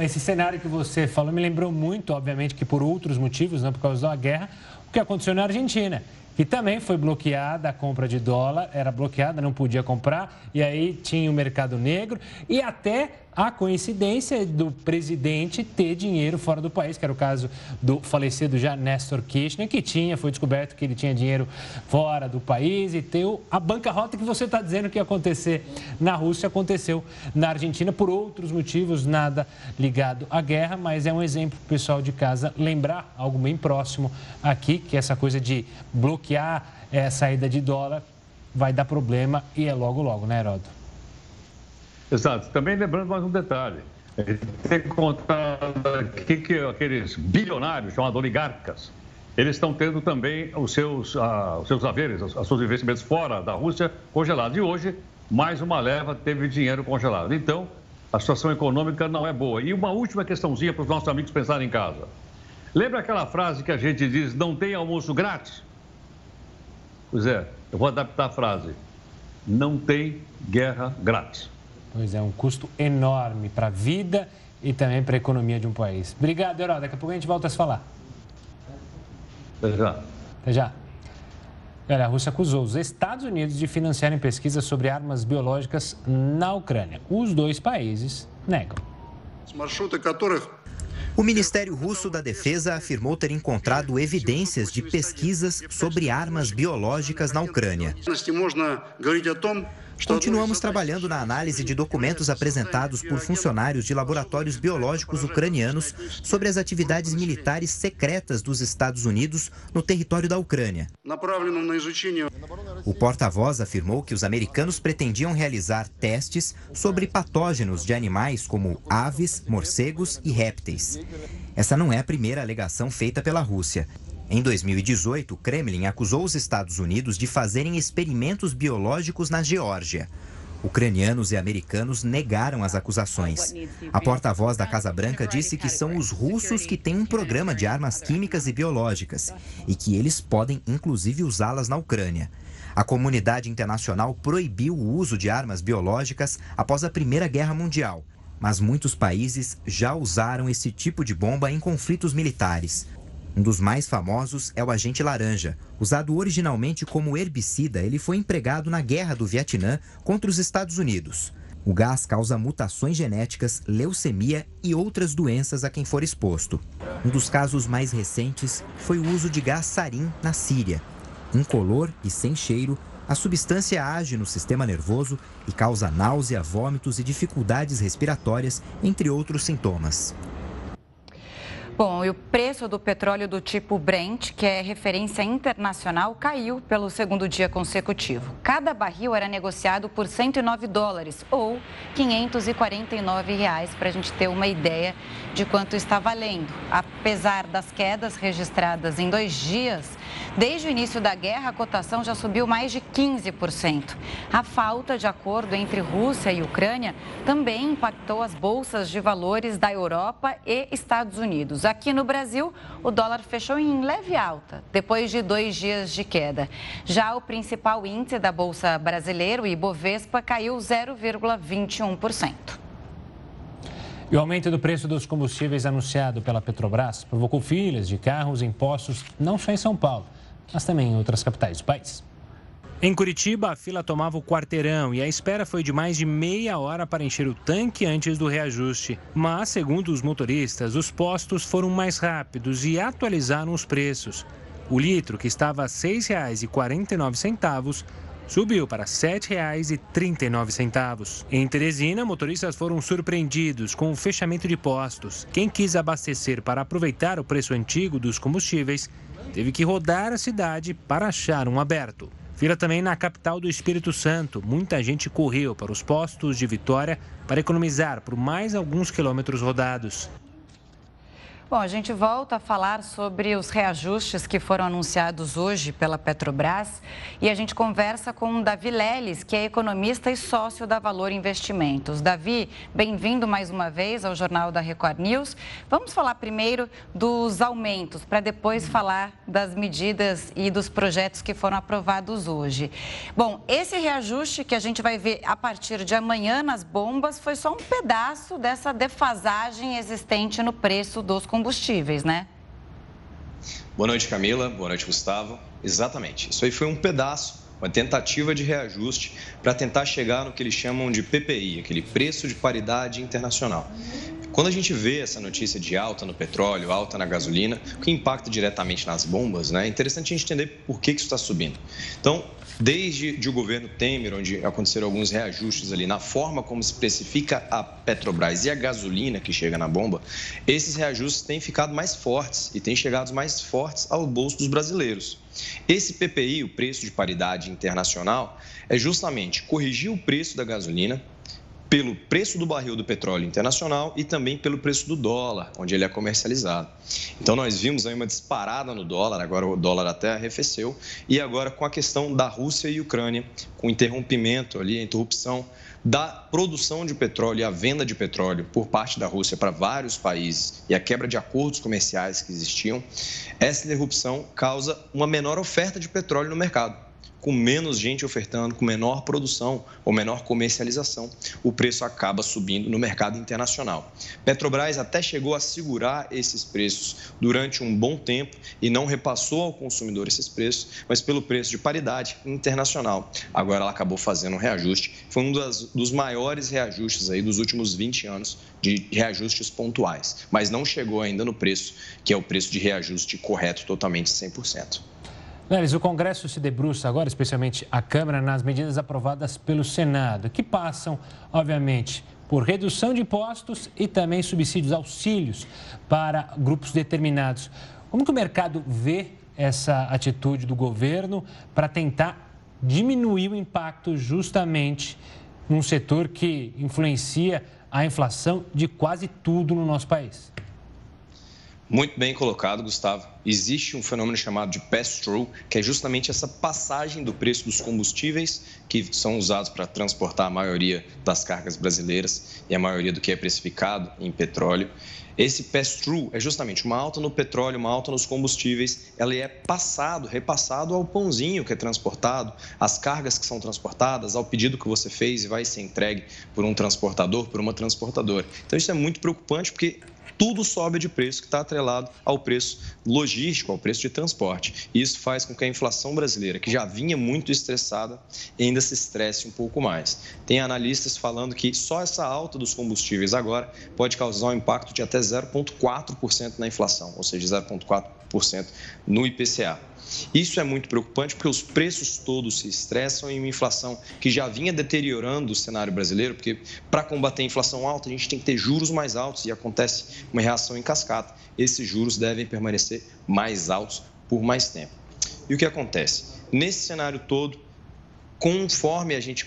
Esse cenário que você falou me lembrou muito, obviamente, que por outros motivos, não por causa da guerra, o que aconteceu na Argentina que também foi bloqueada a compra de dólar, era bloqueada, não podia comprar, e aí tinha o mercado negro e até a coincidência do presidente ter dinheiro fora do país, que era o caso do falecido já Néstor Kirchner, que tinha, foi descoberto que ele tinha dinheiro fora do país e ter a bancarrota que você está dizendo que ia acontecer na Rússia, aconteceu na Argentina por outros motivos, nada ligado à guerra, mas é um exemplo para o pessoal de casa lembrar algo bem próximo aqui, que é essa coisa de bloquear a saída de dólar vai dar problema e é logo logo, né, Heródoto? Exato. Também lembrando mais um detalhe. Tem que contar aqui que aqueles bilionários, chamados oligarcas, eles estão tendo também os seus, ah, os seus haveres, os, os seus investimentos fora da Rússia congelados. E hoje, mais uma leva teve dinheiro congelado. Então, a situação econômica não é boa. E uma última questãozinha para os nossos amigos pensarem em casa. Lembra aquela frase que a gente diz, não tem almoço grátis? Pois é, eu vou adaptar a frase. Não tem guerra grátis. Pois é, um custo enorme para a vida e também para a economia de um país. Obrigado, Herói. Daqui a pouco a gente volta a se falar. Até já. Até já. Olha, a Rússia acusou os Estados Unidos de financiarem pesquisas sobre armas biológicas na Ucrânia. Os dois países negam. O Ministério Russo da Defesa afirmou ter encontrado evidências de pesquisas sobre armas biológicas na Ucrânia. Continuamos trabalhando na análise de documentos apresentados por funcionários de laboratórios biológicos ucranianos sobre as atividades militares secretas dos Estados Unidos no território da Ucrânia. O porta-voz afirmou que os americanos pretendiam realizar testes sobre patógenos de animais como aves, morcegos e répteis. Essa não é a primeira alegação feita pela Rússia. Em 2018, o Kremlin acusou os Estados Unidos de fazerem experimentos biológicos na Geórgia. Ucranianos e americanos negaram as acusações. A porta-voz da Casa Branca disse que são os russos que têm um programa de armas químicas e biológicas e que eles podem inclusive usá-las na Ucrânia. A comunidade internacional proibiu o uso de armas biológicas após a Primeira Guerra Mundial, mas muitos países já usaram esse tipo de bomba em conflitos militares. Um dos mais famosos é o agente laranja. Usado originalmente como herbicida, ele foi empregado na Guerra do Vietnã contra os Estados Unidos. O gás causa mutações genéticas, leucemia e outras doenças a quem for exposto. Um dos casos mais recentes foi o uso de gás sarin na Síria. Incolor e sem cheiro, a substância age no sistema nervoso e causa náusea, vômitos e dificuldades respiratórias, entre outros sintomas. Bom, e o preço do petróleo do tipo Brent, que é referência internacional, caiu pelo segundo dia consecutivo. Cada barril era negociado por 109 dólares ou 549 reais, para a gente ter uma ideia de quanto está valendo. Apesar das quedas registradas em dois dias, Desde o início da guerra, a cotação já subiu mais de 15%. A falta de acordo entre Rússia e Ucrânia também impactou as bolsas de valores da Europa e Estados Unidos. Aqui no Brasil, o dólar fechou em leve alta, depois de dois dias de queda. Já o principal índice da Bolsa Brasileira, o Ibovespa, caiu 0,21%. E o aumento do preço dos combustíveis anunciado pela Petrobras provocou filas de carros em postos não só em São Paulo, mas também em outras capitais do país. Em Curitiba, a fila tomava o quarteirão e a espera foi de mais de meia hora para encher o tanque antes do reajuste. Mas, segundo os motoristas, os postos foram mais rápidos e atualizaram os preços. O litro, que estava a R$ 6,49, subiu para R$ 7,39. Em Teresina, motoristas foram surpreendidos com o fechamento de postos. Quem quis abastecer para aproveitar o preço antigo dos combustíveis teve que rodar a cidade para achar um aberto. Vira também na capital do Espírito Santo. Muita gente correu para os postos de Vitória para economizar por mais alguns quilômetros rodados. Bom, a gente volta a falar sobre os reajustes que foram anunciados hoje pela Petrobras e a gente conversa com Davi Leles, que é economista e sócio da Valor Investimentos. Davi, bem-vindo mais uma vez ao Jornal da Record News. Vamos falar primeiro dos aumentos, para depois falar das medidas e dos projetos que foram aprovados hoje. Bom, esse reajuste que a gente vai ver a partir de amanhã nas bombas foi só um pedaço dessa defasagem existente no preço dos combustíveis combustíveis, né? Boa noite, Camila. Boa noite, Gustavo. Exatamente. Isso aí foi um pedaço, uma tentativa de reajuste para tentar chegar no que eles chamam de PPI, aquele preço de paridade internacional. Quando a gente vê essa notícia de alta no petróleo, alta na gasolina, que impacta diretamente nas bombas, né? É interessante a gente entender por que, que isso está subindo. Então, desde de o governo Temer, onde aconteceram alguns reajustes ali na forma como se especifica a Petrobras e a gasolina que chega na bomba, esses reajustes têm ficado mais fortes e têm chegado mais fortes ao bolso dos brasileiros. Esse PPI, o preço de paridade internacional, é justamente corrigir o preço da gasolina pelo preço do barril do petróleo internacional e também pelo preço do dólar, onde ele é comercializado. Então nós vimos aí uma disparada no dólar, agora o dólar até arrefeceu, e agora com a questão da Rússia e Ucrânia, com o interrompimento ali, a interrupção da produção de petróleo e a venda de petróleo por parte da Rússia para vários países e a quebra de acordos comerciais que existiam, essa interrupção causa uma menor oferta de petróleo no mercado com menos gente ofertando, com menor produção ou menor comercialização, o preço acaba subindo no mercado internacional. Petrobras até chegou a segurar esses preços durante um bom tempo e não repassou ao consumidor esses preços, mas pelo preço de paridade internacional. Agora ela acabou fazendo um reajuste. Foi um das, dos maiores reajustes aí dos últimos 20 anos de reajustes pontuais, mas não chegou ainda no preço, que é o preço de reajuste correto totalmente 100%. Neres, o Congresso se debruça agora, especialmente a Câmara, nas medidas aprovadas pelo Senado, que passam, obviamente, por redução de impostos e também subsídios, auxílios para grupos determinados. Como que o mercado vê essa atitude do governo para tentar diminuir o impacto justamente num setor que influencia a inflação de quase tudo no nosso país? Muito bem colocado, Gustavo. Existe um fenômeno chamado de pass-through, que é justamente essa passagem do preço dos combustíveis que são usados para transportar a maioria das cargas brasileiras e a maioria do que é precificado em petróleo. Esse pass-through é justamente uma alta no petróleo, uma alta nos combustíveis, ela é passado, repassado ao pãozinho que é transportado, às cargas que são transportadas, ao pedido que você fez e vai ser entregue por um transportador, por uma transportadora. Então isso é muito preocupante porque tudo sobe de preço que está atrelado ao preço logístico, ao preço de transporte. Isso faz com que a inflação brasileira, que já vinha muito estressada, ainda se estresse um pouco mais. Tem analistas falando que só essa alta dos combustíveis agora pode causar um impacto de até 0,4% na inflação, ou seja, 0,4% no IPCA. Isso é muito preocupante porque os preços todos se estressam em uma inflação que já vinha deteriorando o cenário brasileiro, porque para combater a inflação alta a gente tem que ter juros mais altos e acontece uma reação em cascata. Esses juros devem permanecer mais altos por mais tempo. E o que acontece? Nesse cenário todo, conforme a gente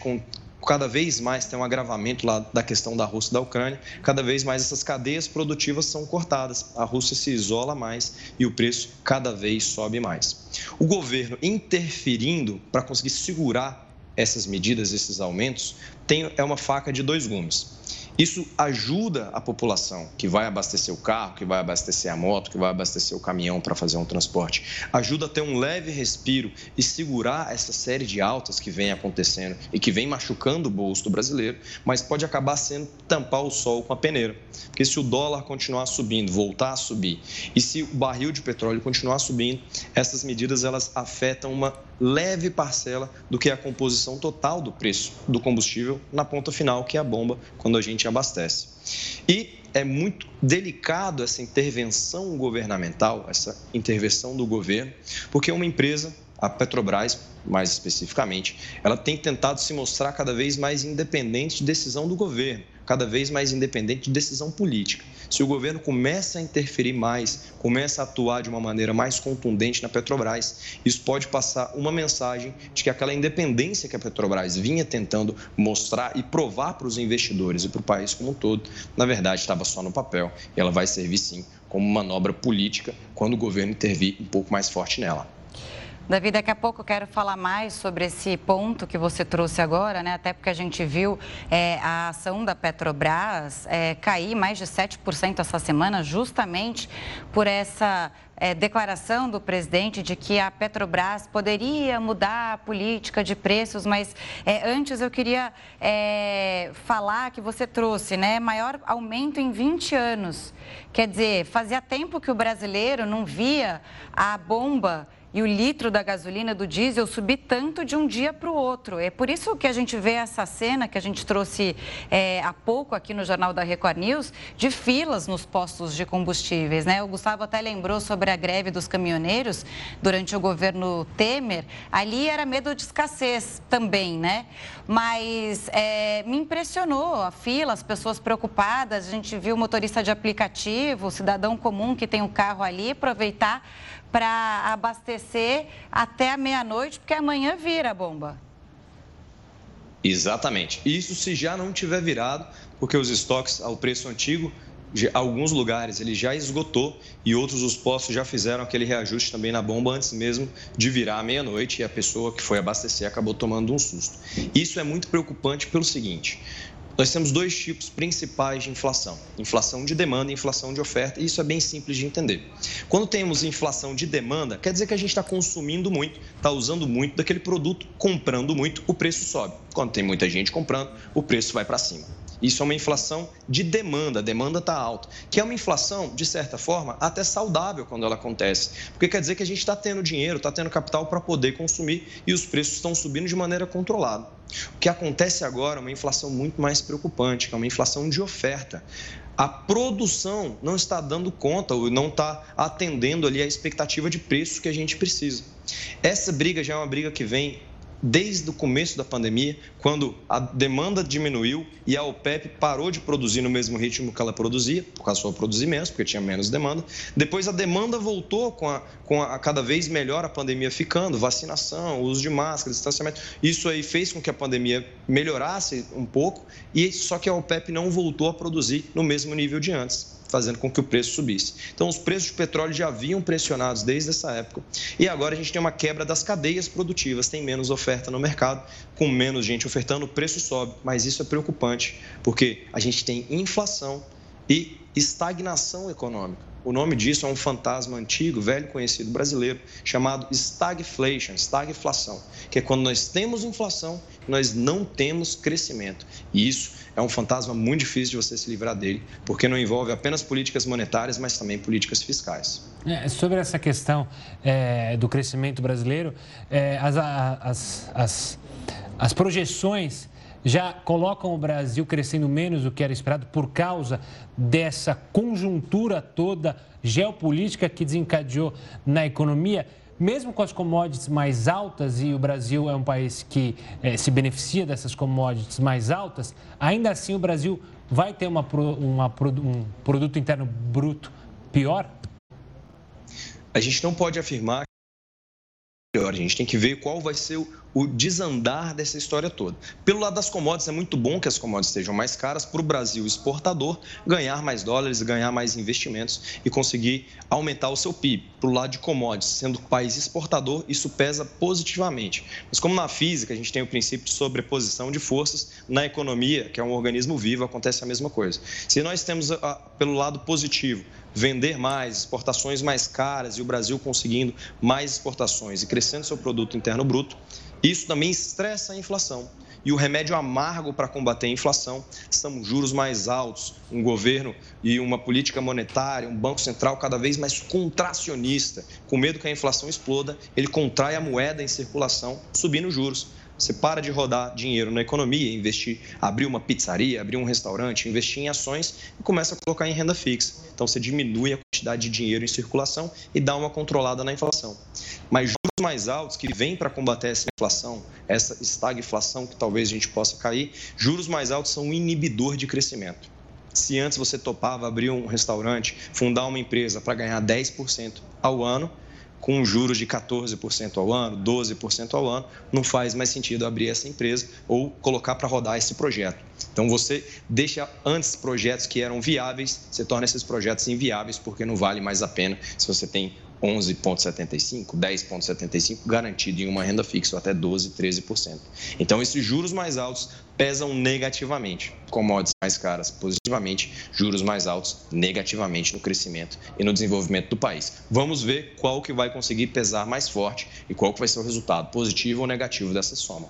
cada vez mais tem um agravamento lá da questão da Rússia e da Ucrânia, cada vez mais essas cadeias produtivas são cortadas, a Rússia se isola mais e o preço cada vez sobe mais. O governo interferindo para conseguir segurar essas medidas, esses aumentos, tem, é uma faca de dois gumes. Isso ajuda a população que vai abastecer o carro, que vai abastecer a moto, que vai abastecer o caminhão para fazer um transporte. Ajuda a ter um leve respiro e segurar essa série de altas que vem acontecendo e que vem machucando o bolso do brasileiro, mas pode acabar sendo tampar o sol com a peneira. Porque se o dólar continuar subindo, voltar a subir, e se o barril de petróleo continuar subindo, essas medidas elas afetam uma leve parcela do que é a composição total do preço do combustível na ponta final, que é a bomba, quando a gente abastece. E é muito delicado essa intervenção governamental, essa intervenção do governo, porque uma empresa, a Petrobras, mais especificamente, ela tem tentado se mostrar cada vez mais independente de decisão do governo, cada vez mais independente de decisão política. Se o governo começa a interferir mais, começa a atuar de uma maneira mais contundente na Petrobras, isso pode passar uma mensagem de que aquela independência que a Petrobras vinha tentando mostrar e provar para os investidores e para o país como um todo, na verdade estava só no papel e ela vai servir sim como manobra política quando o governo intervir um pouco mais forte nela. Davi, daqui a pouco eu quero falar mais sobre esse ponto que você trouxe agora, né? Até porque a gente viu é, a ação da Petrobras é, cair mais de 7% essa semana, justamente por essa é, declaração do presidente de que a Petrobras poderia mudar a política de preços, mas é, antes eu queria é, falar que você trouxe, né? Maior aumento em 20 anos. Quer dizer, fazia tempo que o brasileiro não via a bomba e o litro da gasolina do diesel subir tanto de um dia para o outro. É por isso que a gente vê essa cena que a gente trouxe é, há pouco aqui no Jornal da Record News, de filas nos postos de combustíveis. Né? O Gustavo até lembrou sobre a greve dos caminhoneiros durante o governo Temer. Ali era medo de escassez também, né? Mas é, me impressionou a fila, as pessoas preocupadas. A gente viu motorista de aplicativo, o cidadão comum que tem o um carro ali, aproveitar para abastecer até a meia-noite, porque amanhã vira a bomba. Exatamente. Isso se já não tiver virado, porque os estoques ao preço antigo, alguns lugares ele já esgotou e outros os postos já fizeram aquele reajuste também na bomba antes mesmo de virar meia-noite e a pessoa que foi abastecer acabou tomando um susto. Isso é muito preocupante pelo seguinte: nós temos dois tipos principais de inflação: inflação de demanda e inflação de oferta, e isso é bem simples de entender. Quando temos inflação de demanda, quer dizer que a gente está consumindo muito, está usando muito daquele produto, comprando muito, o preço sobe. Quando tem muita gente comprando, o preço vai para cima. Isso é uma inflação de demanda, a demanda está alta, que é uma inflação, de certa forma, até saudável quando ela acontece, porque quer dizer que a gente está tendo dinheiro, está tendo capital para poder consumir e os preços estão subindo de maneira controlada. O que acontece agora é uma inflação muito mais preocupante, que é uma inflação de oferta. A produção não está dando conta ou não está atendendo ali a expectativa de preço que a gente precisa. Essa briga já é uma briga que vem desde o começo da pandemia, quando a demanda diminuiu e a OPEP parou de produzir no mesmo ritmo que ela produzia, por causa só produzir menos, porque tinha menos demanda. Depois a demanda voltou com a, com a cada vez melhor a pandemia ficando, vacinação, uso de máscara, distanciamento. Isso aí fez com que a pandemia melhorasse um pouco, e só que a OPEP não voltou a produzir no mesmo nível de antes fazendo com que o preço subisse. Então, os preços de petróleo já haviam pressionados desde essa época e agora a gente tem uma quebra das cadeias produtivas, tem menos oferta no mercado, com menos gente ofertando, o preço sobe, mas isso é preocupante, porque a gente tem inflação e estagnação econômica. O nome disso é um fantasma antigo, velho conhecido brasileiro, chamado stagflation, stagflação, que é quando nós temos inflação, nós não temos crescimento. E isso é um fantasma muito difícil de você se livrar dele, porque não envolve apenas políticas monetárias, mas também políticas fiscais. É, sobre essa questão é, do crescimento brasileiro, é, as, as, as, as projeções já colocam o Brasil crescendo menos do que era esperado por causa dessa conjuntura toda geopolítica que desencadeou na economia, mesmo com as commodities mais altas, e o Brasil é um país que eh, se beneficia dessas commodities mais altas, ainda assim o Brasil vai ter uma, uma, um produto interno bruto pior? A gente não pode afirmar melhor. A gente tem que ver qual vai ser o, desandar dessa história toda. Pelo lado das commodities, é muito bom que as commodities estejam mais caras para o Brasil exportador ganhar mais dólares, ganhar mais investimentos e conseguir aumentar o seu PIB. Para o lado de commodities, sendo país exportador, isso pesa positivamente. Mas como na física a gente tem o princípio de sobreposição de forças, na economia, que é um organismo vivo, acontece a mesma coisa. Se nós temos, pelo lado positivo, vender mais, exportações mais caras e o Brasil conseguindo mais exportações e crescendo seu produto interno bruto, isso também estressa a inflação. E o remédio amargo para combater a inflação são juros mais altos, um governo e uma política monetária, um banco central cada vez mais contracionista, com medo que a inflação exploda, ele contrai a moeda em circulação, subindo juros. Você para de rodar dinheiro na economia, investir, abrir uma pizzaria, abrir um restaurante, investir em ações e começa a colocar em renda fixa. Então você diminui a quantidade de dinheiro em circulação e dá uma controlada na inflação. Mas juros mais altos que vêm para combater essa inflação, essa estagflação que talvez a gente possa cair, juros mais altos são um inibidor de crescimento. Se antes você topava abrir um restaurante, fundar uma empresa para ganhar 10% ao ano, com juros de 14% ao ano, 12% ao ano, não faz mais sentido abrir essa empresa ou colocar para rodar esse projeto. Então você deixa antes projetos que eram viáveis, você torna esses projetos inviáveis porque não vale mais a pena se você tem 11,75%, 10,75% garantido em uma renda fixa, ou até 12%, 13%. Então, esses juros mais altos pesam negativamente, commodities mais caras positivamente, juros mais altos negativamente no crescimento e no desenvolvimento do país. Vamos ver qual que vai conseguir pesar mais forte e qual que vai ser o resultado, positivo ou negativo dessa soma.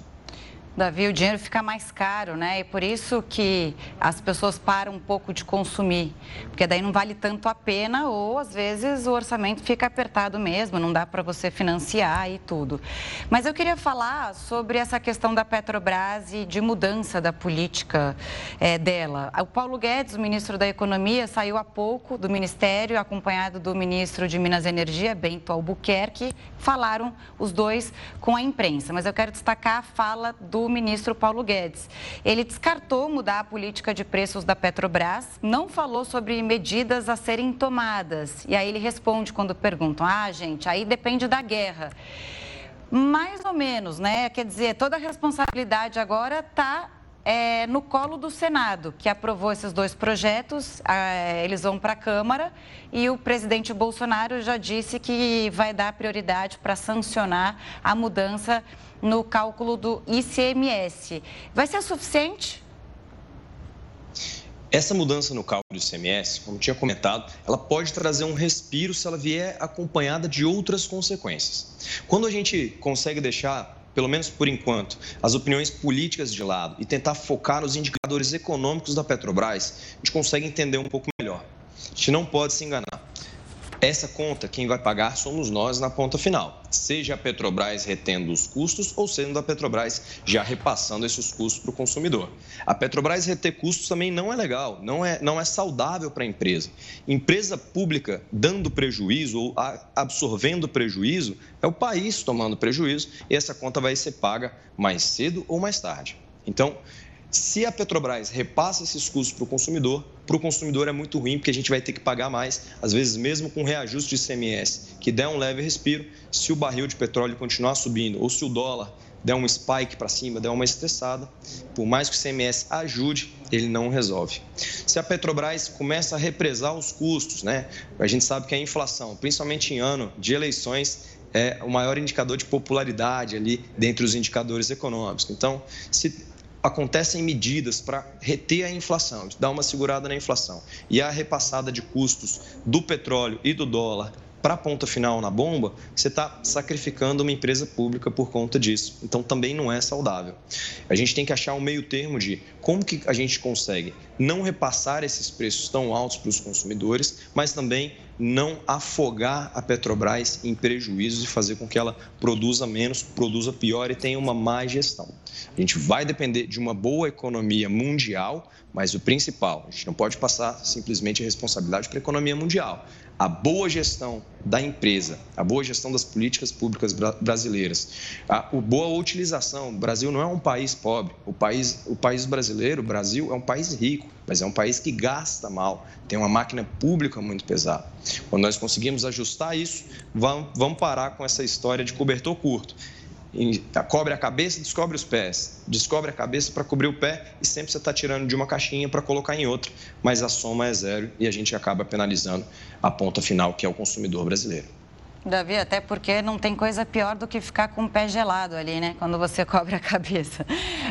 Davi, o dinheiro fica mais caro, né? E por isso que as pessoas param um pouco de consumir, porque daí não vale tanto a pena ou às vezes o orçamento fica apertado mesmo, não dá para você financiar e tudo. Mas eu queria falar sobre essa questão da Petrobras e de mudança da política é, dela. O Paulo Guedes, o ministro da Economia, saiu há pouco do ministério, acompanhado do ministro de Minas e Energia, Bento Albuquerque. Falaram os dois com a imprensa, mas eu quero destacar a fala do ministro Paulo Guedes. Ele descartou mudar a política de preços da Petrobras, não falou sobre medidas a serem tomadas. E aí ele responde quando perguntam: ah, gente, aí depende da guerra. Mais ou menos, né? Quer dizer, toda a responsabilidade agora está é, no colo do Senado, que aprovou esses dois projetos. É, eles vão para a Câmara e o presidente Bolsonaro já disse que vai dar prioridade para sancionar a mudança no cálculo do ICMS. Vai ser suficiente? Essa mudança no cálculo do ICMS, como tinha comentado, ela pode trazer um respiro se ela vier acompanhada de outras consequências. Quando a gente consegue deixar pelo menos por enquanto, as opiniões políticas de lado e tentar focar nos indicadores econômicos da Petrobras, a gente consegue entender um pouco melhor. A gente não pode se enganar. Essa conta, quem vai pagar somos nós na ponta final, seja a Petrobras retendo os custos ou sendo a Petrobras já repassando esses custos para o consumidor. A Petrobras reter custos também não é legal, não é, não é saudável para a empresa. Empresa pública dando prejuízo ou absorvendo prejuízo é o país tomando prejuízo e essa conta vai ser paga mais cedo ou mais tarde. Então, se a Petrobras repassa esses custos para o consumidor, para o consumidor é muito ruim, porque a gente vai ter que pagar mais, às vezes mesmo com reajuste de ICMS, que der um leve respiro, se o barril de petróleo continuar subindo ou se o dólar der um spike para cima, der uma estressada, por mais que o ICMS ajude, ele não resolve. Se a Petrobras começa a represar os custos, né? A gente sabe que a inflação, principalmente em ano de eleições, é o maior indicador de popularidade ali dentre os indicadores econômicos. Então, se acontecem medidas para reter a inflação, dar uma segurada na inflação. E a repassada de custos do petróleo e do dólar para a ponta final na bomba, você está sacrificando uma empresa pública por conta disso. Então também não é saudável. A gente tem que achar um meio termo de como que a gente consegue não repassar esses preços tão altos para os consumidores, mas também não afogar a Petrobras em prejuízos e fazer com que ela produza menos, produza pior e tenha uma má gestão. A gente vai depender de uma boa economia mundial, mas o principal, a gente não pode passar simplesmente a responsabilidade para a economia mundial a boa gestão da empresa, a boa gestão das políticas públicas brasileiras, a, boa utilização. O Brasil não é um país pobre. O país, o país brasileiro, o Brasil, é um país rico, mas é um país que gasta mal, tem uma máquina pública muito pesada. Quando nós conseguimos ajustar isso, vamos, vamos parar com essa história de cobertor curto. Cobre a cabeça, descobre os pés, descobre a cabeça para cobrir o pé e sempre você está tirando de uma caixinha para colocar em outra, mas a soma é zero e a gente acaba penalizando a ponta final, que é o consumidor brasileiro. Davi, até porque não tem coisa pior do que ficar com o pé gelado ali, né? Quando você cobre a cabeça.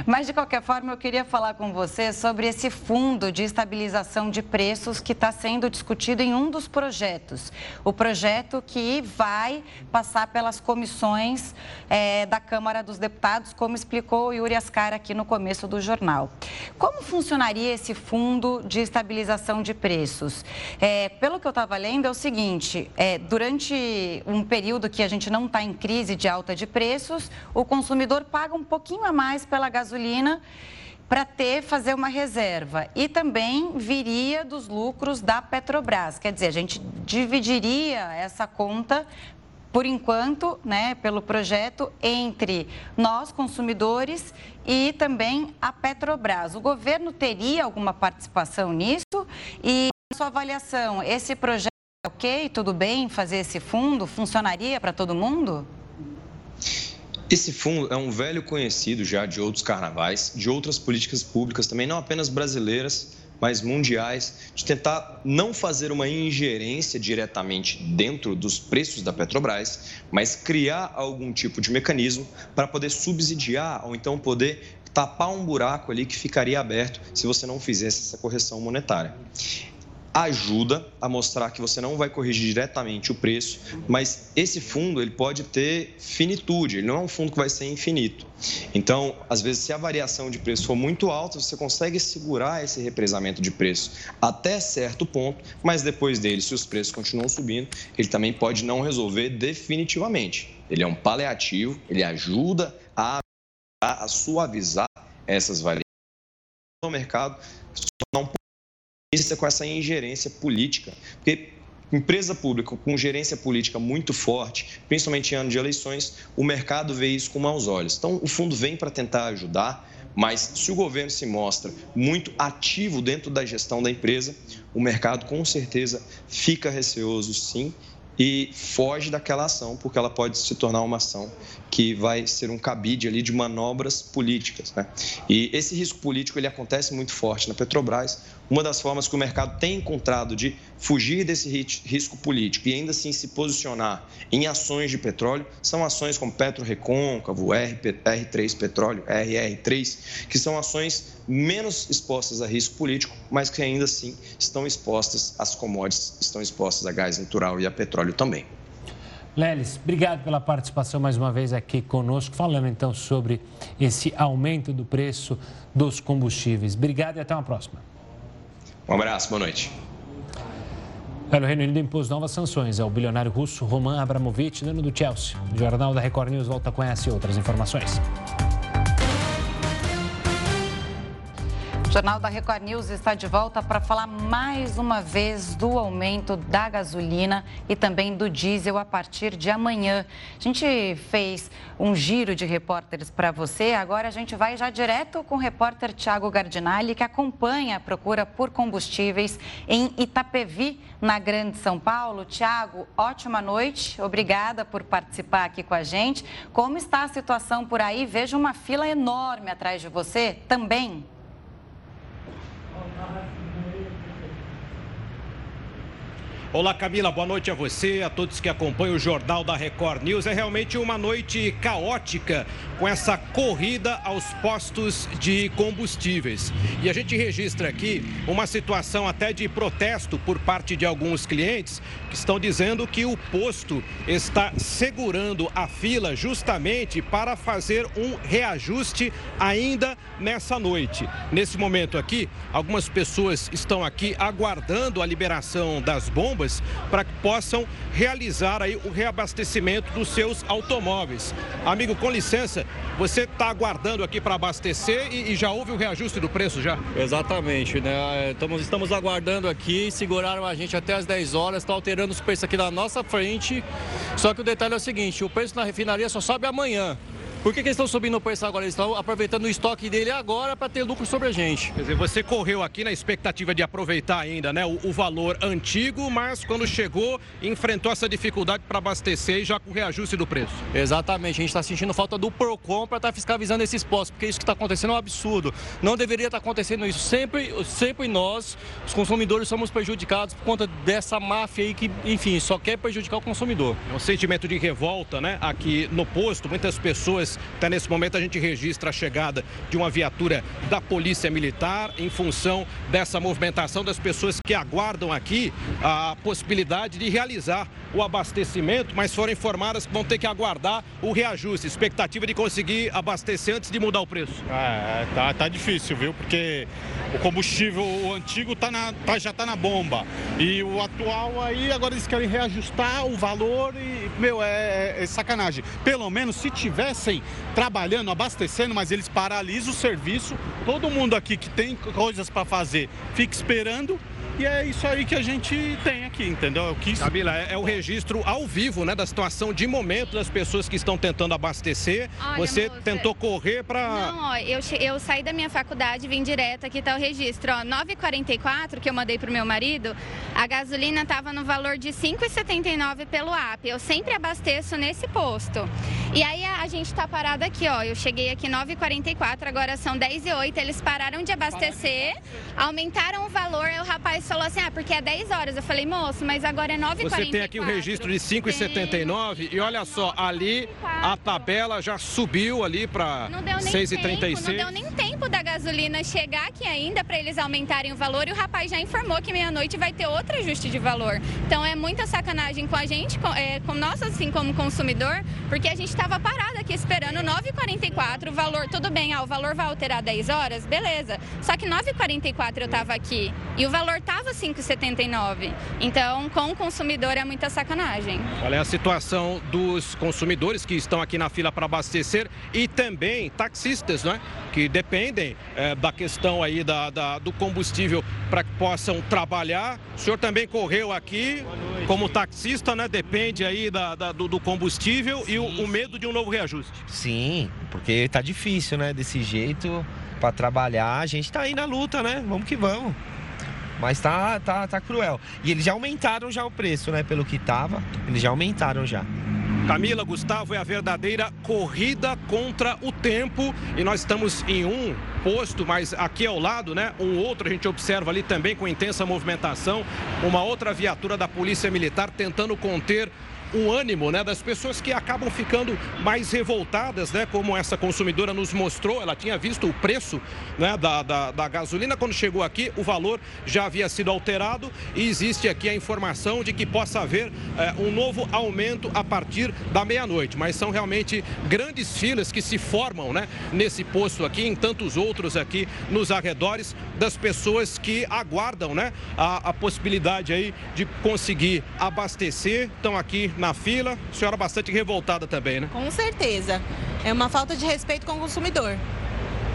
Mas, de qualquer forma, eu queria falar com você sobre esse fundo de estabilização de preços que está sendo discutido em um dos projetos. O projeto que vai passar pelas comissões é, da Câmara dos Deputados, como explicou o Yuri Ascar aqui no começo do jornal. Como funcionaria esse fundo de estabilização de preços? É, pelo que eu estava lendo, é o seguinte: é, durante um período que a gente não está em crise de alta de preços, o consumidor paga um pouquinho a mais pela gasolina para ter, fazer uma reserva. E também viria dos lucros da Petrobras. Quer dizer, a gente dividiria essa conta por enquanto, né, pelo projeto, entre nós, consumidores, e também a Petrobras. O governo teria alguma participação nisso? E, na sua avaliação, esse projeto ok, tudo bem fazer esse fundo? Funcionaria para todo mundo? Esse fundo é um velho conhecido já de outros carnavais, de outras políticas públicas também, não apenas brasileiras, mas mundiais, de tentar não fazer uma ingerência diretamente dentro dos preços da Petrobras, mas criar algum tipo de mecanismo para poder subsidiar ou então poder tapar um buraco ali que ficaria aberto se você não fizesse essa correção monetária ajuda a mostrar que você não vai corrigir diretamente o preço, mas esse fundo ele pode ter finitude, ele não é um fundo que vai ser infinito. Então, às vezes, se a variação de preço for muito alta, você consegue segurar esse represamento de preço até certo ponto, mas depois dele, se os preços continuam subindo, ele também pode não resolver definitivamente. Ele é um paliativo, ele ajuda a, a suavizar essas variações no mercado, é com essa ingerência política. Porque empresa pública com gerência política muito forte, principalmente em ano de eleições, o mercado vê isso com maus olhos. Então, o fundo vem para tentar ajudar, mas se o governo se mostra muito ativo dentro da gestão da empresa, o mercado com certeza fica receoso, sim, e foge daquela ação, porque ela pode se tornar uma ação que vai ser um cabide ali de manobras políticas. Né? E esse risco político ele acontece muito forte na Petrobras. Uma das formas que o mercado tem encontrado de fugir desse risco político e ainda assim se posicionar em ações de petróleo são ações como Petro Recôncavo, R3 Petróleo, RR3, que são ações menos expostas a risco político, mas que ainda assim estão expostas às commodities, estão expostas a gás natural e a petróleo também. Lelis, obrigado pela participação mais uma vez aqui conosco, falando então sobre esse aumento do preço dos combustíveis. Obrigado e até uma próxima. Um abraço, boa noite. O Reino Unido impôs novas sanções ao bilionário russo Roman Abramovich, dono do Chelsea. O Jornal da Record News volta com essa e outras informações. Jornal da Record News está de volta para falar mais uma vez do aumento da gasolina e também do diesel a partir de amanhã. A gente fez um giro de repórteres para você, agora a gente vai já direto com o repórter Tiago Gardinali, que acompanha a procura por combustíveis em Itapevi, na Grande São Paulo. Tiago, ótima noite, obrigada por participar aqui com a gente. Como está a situação por aí? Vejo uma fila enorme atrás de você também. Olá Camila, boa noite a você, a todos que acompanham o Jornal da Record News. É realmente uma noite caótica com essa corrida aos postos de combustíveis. E a gente registra aqui uma situação até de protesto por parte de alguns clientes que estão dizendo que o posto está segurando a fila justamente para fazer um reajuste ainda nessa noite. Nesse momento aqui, algumas pessoas estão aqui aguardando a liberação das bombas para que possam realizar aí o reabastecimento dos seus automóveis. Amigo, com licença, você está aguardando aqui para abastecer e, e, já houve o reajuste do preço já? Exatamente, né? Estamos, estamos aguardando aqui, seguraram a gente até as 10 horas, está alterando os preços aqui na nossa frente. Só que o detalhe é o seguinte, o preço na refinaria só sobe amanhã. Por que, que eles estão subindo o preço agora? Eles estão aproveitando o estoque dele agora para ter lucro sobre a gente. Quer dizer, você correu aqui na expectativa de aproveitar ainda né, o, o valor antigo, mas quando chegou, enfrentou essa dificuldade para abastecer e já com reajuste do preço. Exatamente, a gente está sentindo falta do PROCON para estar tá fiscalizando esses postos, porque isso que está acontecendo é um absurdo. Não deveria estar tá acontecendo isso. Sempre, sempre nós, os consumidores, somos prejudicados por conta dessa máfia aí que, enfim, só quer prejudicar o consumidor. É um sentimento de revolta, né? Aqui no posto, muitas pessoas, até nesse momento a gente registra a chegada de uma viatura da Polícia Militar em função dessa movimentação das pessoas que aguardam aqui a possibilidade de realizar o abastecimento, mas foram informadas que vão ter que aguardar o reajuste. Expectativa de conseguir abastecer antes de mudar o preço. É, tá, tá difícil, viu? Porque o combustível o antigo tá na, tá, já está na bomba. E o atual aí, agora eles querem reajustar o valor e, meu, é, é, é sacanagem. Pelo menos se tivessem trabalhando, abastecendo, mas eles paralisam o serviço, todo mundo aqui que tem coisas para fazer fica esperando e é isso aí que a gente tem aqui, entendeu? Que... Camila, é, é, o registro ao vivo, né, da situação de momento das pessoas que estão tentando abastecer. Olha, Você moça, tentou correr para. Não, ó, eu, eu saí da minha faculdade, vim direto, aqui tá o registro. Ó, 9,44 que eu mandei pro meu marido, a gasolina estava no valor de 5,79 pelo app. Eu sempre abasteço nesse posto. E aí a, gente tá parado aqui, ó. Eu cheguei aqui 9,44, agora são 10 e 8. Eles pararam de abastecer, aumentaram o valor, aí o rapaz falou assim, ah, porque é 10 horas. Eu falei, moço, mas agora é 9h44. Você tem aqui o registro de 5,79 e olha só, ali a tabela já subiu ali para 6,36. Não deu nem tempo da gasolina chegar aqui ainda para eles aumentarem o valor e o rapaz já informou que meia-noite vai ter outro ajuste de valor. Então é muita sacanagem com a gente, com, é, com nós assim como consumidor, porque a gente estava parado aqui esperando 9,44, o valor, tudo bem, ah, o valor vai alterar 10 horas, beleza. Só que 9,44 eu estava aqui e o valor estava 5,79. Então, com o consumidor é muita sacanagem. Qual é a situação dos consumidores que estão aqui na fila para abastecer e também taxistas, né? Que dependem é, da questão aí da, da do combustível para que possam trabalhar. O senhor também correu aqui como taxista, né? Depende aí da, da do, do, combustível Sim. e o, o medo de um novo reajuste. Sim, porque está difícil, né? Desse jeito para trabalhar, a gente está aí na luta, né? Vamos que vamos. Mas tá, tá, tá cruel. E eles já aumentaram já o preço, né? Pelo que tava, eles já aumentaram já. Camila, Gustavo, é a verdadeira corrida contra o tempo e nós estamos em um posto, mas aqui ao lado, né? Um outro a gente observa ali também com intensa movimentação, uma outra viatura da Polícia Militar tentando conter o ânimo né, das pessoas que acabam ficando mais revoltadas, né, como essa consumidora nos mostrou. Ela tinha visto o preço né, da, da, da gasolina. Quando chegou aqui, o valor já havia sido alterado e existe aqui a informação de que possa haver é, um novo aumento a partir da meia-noite. Mas são realmente grandes filas que se formam né, nesse posto aqui, em tantos outros aqui nos arredores, das pessoas que aguardam né, a, a possibilidade aí de conseguir abastecer. Estão aqui na fila. A senhora bastante revoltada também, né? Com certeza. É uma falta de respeito com o consumidor.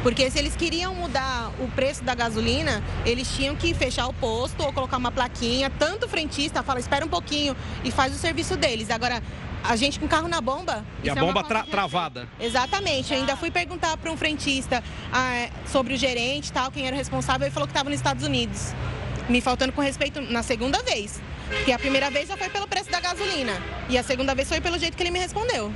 Porque se eles queriam mudar o preço da gasolina, eles tinham que fechar o posto ou colocar uma plaquinha. Tanto o frentista fala, espera um pouquinho e faz o serviço deles. Agora, a gente com carro na bomba. E a é bomba tra travada. Exatamente. Eu ainda fui perguntar para um frentista ah, sobre o gerente tal, quem era o responsável, ele falou que estava nos Estados Unidos. Me faltando com respeito na segunda vez. Porque a primeira vez já foi pelo preço da gasolina. E a segunda vez foi pelo jeito que ele me respondeu.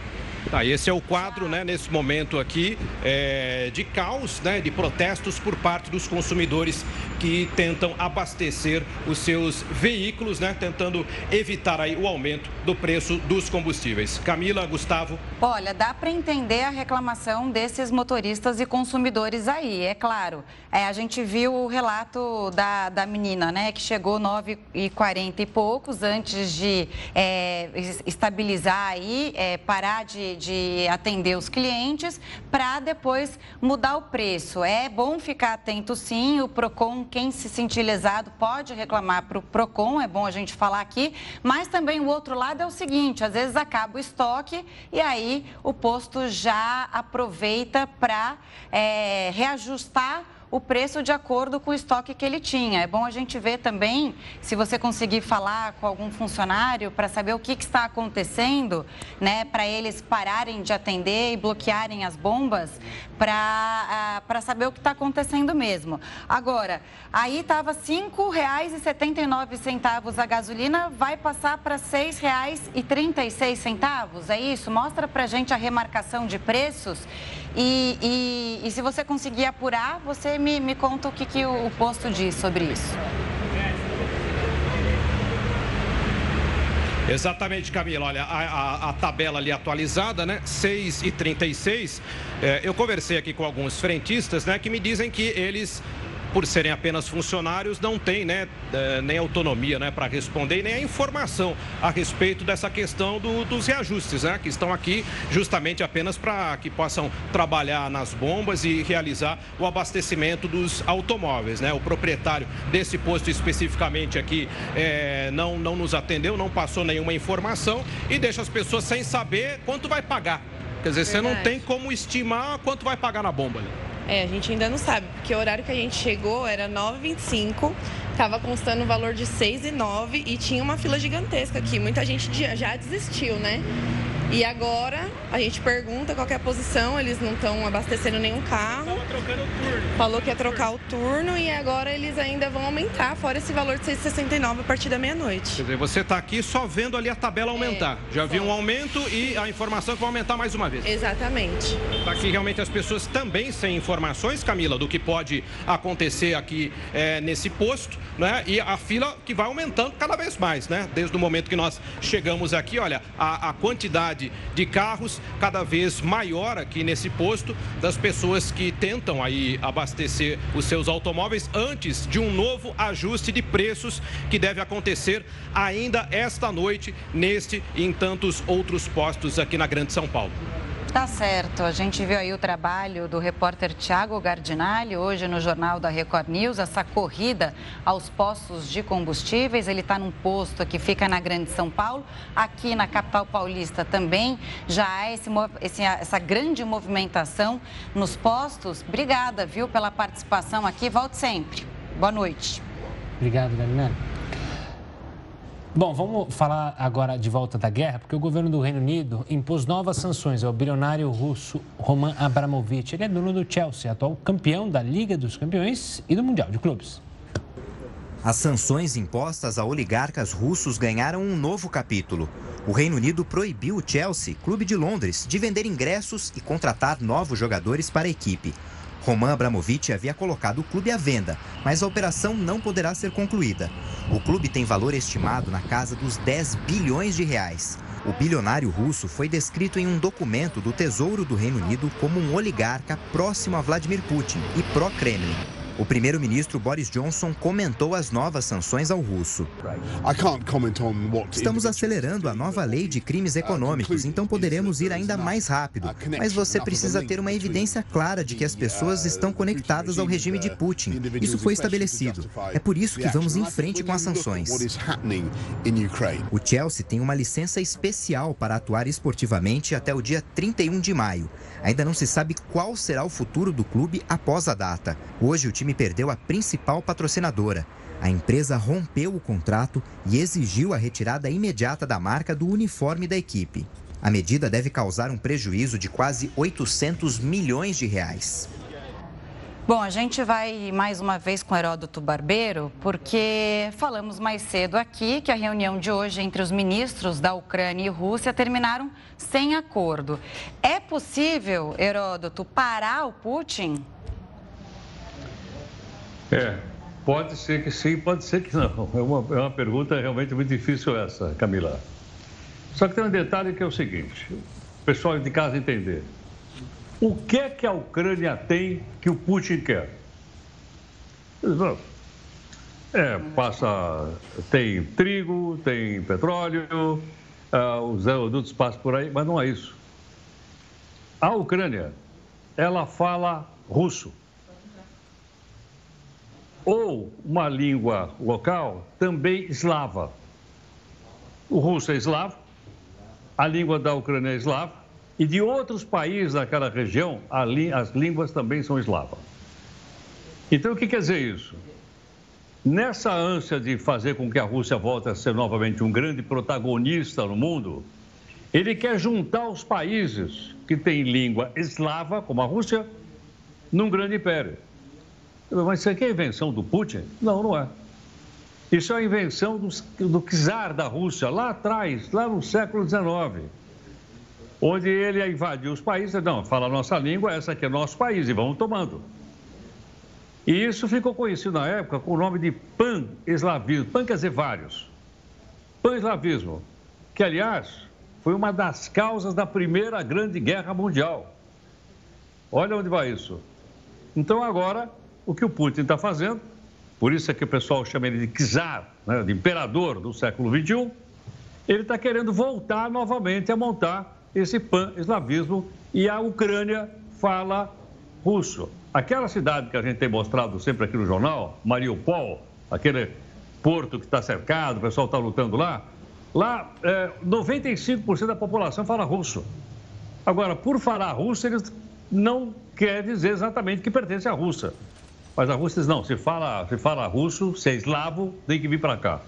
Tá, esse é o quadro, né, nesse momento aqui, é, de caos, né, de protestos por parte dos consumidores que tentam abastecer os seus veículos, né, tentando evitar aí o aumento do preço dos combustíveis. Camila, Gustavo. Olha, dá para entender a reclamação desses motoristas e consumidores aí, é claro. É, a gente viu o relato da, da menina, né, que chegou 9 e 40 e poucos antes de é, estabilizar aí, é, parar de de, atender os clientes para depois mudar o preço. É bom ficar atento sim, o PROCON, quem se sentir lesado pode reclamar para o PROCON, é bom a gente falar aqui, mas também o outro lado é o seguinte, às vezes acaba o estoque e aí o posto já aproveita para é, reajustar o preço de acordo com o estoque que ele tinha. É bom a gente ver também, se você conseguir falar com algum funcionário para saber o que, que está acontecendo, né, para eles pararem de atender e bloquearem as bombas, para uh, saber o que está acontecendo mesmo. Agora, aí estava R$ 5,79 a gasolina, vai passar para R$ 6,36. É isso? Mostra para gente a remarcação de preços e, e, e, se você conseguir apurar, você me, me conta o que, que o, o posto diz sobre isso. Exatamente, Camila. Olha, a, a, a, tabela ali atualizada, né? 6 e 36. É, eu conversei aqui com alguns frentistas, né? Que me dizem que eles por serem apenas funcionários, não têm né, é, nem autonomia né, para responder, nem a informação a respeito dessa questão do, dos reajustes, né, que estão aqui justamente apenas para que possam trabalhar nas bombas e realizar o abastecimento dos automóveis. Né? O proprietário desse posto especificamente aqui é, não, não nos atendeu, não passou nenhuma informação e deixa as pessoas sem saber quanto vai pagar. Quer dizer, Verdade. você não tem como estimar quanto vai pagar na bomba. É, a gente ainda não sabe, porque o horário que a gente chegou era 9h25, estava constando o valor de 6,9 e tinha uma fila gigantesca aqui. Muita gente já desistiu, né? E agora a gente pergunta qual é a posição, eles não estão abastecendo nenhum carro. Tava trocando o turno. Falou que ia trocar o turno e agora eles ainda vão aumentar, fora esse valor de 6,69 a partir da meia-noite. Quer dizer, você está aqui só vendo ali a tabela aumentar. É, Já viu um aumento e a informação que vai aumentar mais uma vez. Exatamente. Está aqui realmente as pessoas também sem informações, Camila, do que pode acontecer aqui é, nesse posto, né? E a fila que vai aumentando cada vez mais, né? Desde o momento que nós chegamos aqui, olha, a, a quantidade de carros cada vez maior aqui nesse posto das pessoas que tentam aí abastecer os seus automóveis antes de um novo ajuste de preços que deve acontecer ainda esta noite neste e em tantos outros postos aqui na Grande São Paulo. Tá certo. A gente viu aí o trabalho do repórter Tiago Gardinali hoje no Jornal da Record News, essa corrida aos postos de combustíveis. Ele está num posto que fica na Grande São Paulo. Aqui na capital paulista também já há esse, esse, essa grande movimentação nos postos. Obrigada, viu, pela participação aqui. Volte sempre. Boa noite. Obrigado, Galinari. Bom, vamos falar agora de volta da guerra, porque o governo do Reino Unido impôs novas sanções ao bilionário russo Roman Abramovich. Ele é dono do Chelsea, atual campeão da Liga dos Campeões e do Mundial de Clubes. As sanções impostas a oligarcas russos ganharam um novo capítulo. O Reino Unido proibiu o Chelsea, clube de Londres, de vender ingressos e contratar novos jogadores para a equipe. Roman Abramovich havia colocado o clube à venda, mas a operação não poderá ser concluída. O clube tem valor estimado na casa dos 10 bilhões de reais. O bilionário russo foi descrito em um documento do Tesouro do Reino Unido como um oligarca próximo a Vladimir Putin e pró-Kremlin. O primeiro-ministro Boris Johnson comentou as novas sanções ao russo. Estamos acelerando a nova lei de crimes econômicos, então poderemos ir ainda mais rápido. Mas você precisa ter uma evidência clara de que as pessoas estão conectadas ao regime de Putin. Isso foi estabelecido. É por isso que vamos em frente com as sanções. O Chelsea tem uma licença especial para atuar esportivamente até o dia 31 de maio. Ainda não se sabe qual será o futuro do clube após a data. Hoje, o time perdeu a principal patrocinadora. A empresa rompeu o contrato e exigiu a retirada imediata da marca do uniforme da equipe. A medida deve causar um prejuízo de quase 800 milhões de reais. Bom, a gente vai mais uma vez com Heródoto Barbeiro, porque falamos mais cedo aqui que a reunião de hoje entre os ministros da Ucrânia e Rússia terminaram sem acordo. É possível, Heródoto, parar o Putin? É, pode ser que sim, pode ser que não. É uma, é uma pergunta realmente muito difícil essa, Camila. Só que tem um detalhe que é o seguinte, o pessoal de casa entender. O que é que a Ucrânia tem que o Putin quer? É, passa, tem trigo, tem petróleo, uh, os adultos passam por aí, mas não é isso. A Ucrânia, ela fala russo. Ou uma língua local também eslava. O russo é eslavo, a língua da Ucrânia é eslava, e de outros países daquela região, as línguas também são eslavas. Então, o que quer dizer isso? Nessa ânsia de fazer com que a Rússia volte a ser novamente um grande protagonista no mundo, ele quer juntar os países que têm língua eslava, como a Rússia, num grande império. Mas isso aqui é invenção do Putin? Não, não é. Isso é a invenção do, do czar da Rússia, lá atrás, lá no século XIX, onde ele invadiu os países, não, fala a nossa língua, essa aqui é nosso país, e vamos tomando. E isso ficou conhecido na época com o nome de pan-eslavismo. Pan quer dizer vários. Pan-eslavismo, que, aliás, foi uma das causas da Primeira Grande Guerra Mundial. Olha onde vai isso. Então, agora, o que o Putin está fazendo, por isso é que o pessoal chama ele de czar, né, de imperador do século XXI, ele está querendo voltar novamente a montar esse pan-eslavismo e a Ucrânia fala russo. Aquela cidade que a gente tem mostrado sempre aqui no jornal, Mariupol, aquele porto que está cercado, o pessoal está lutando lá, lá é, 95% da população fala russo. Agora, por falar russo, eles não quer dizer exatamente que pertence à Rússia. Mas a Rússia diz, não, se fala, se fala russo, se é eslavo, tem que vir para cá.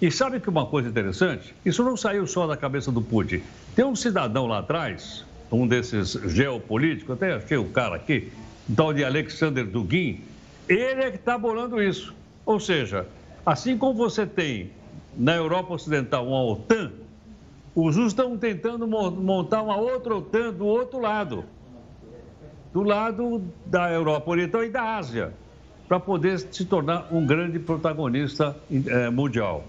E sabe que uma coisa interessante? Isso não saiu só da cabeça do Putin. Tem um cidadão lá atrás, um desses geopolíticos, até achei o cara aqui, tal de Alexander Dugin, ele é que está bolando isso. Ou seja, assim como você tem na Europa Ocidental uma OTAN, os russos estão tentando montar uma outra OTAN do outro lado, do lado da Europa Oriental e da Ásia, para poder se tornar um grande protagonista é, mundial.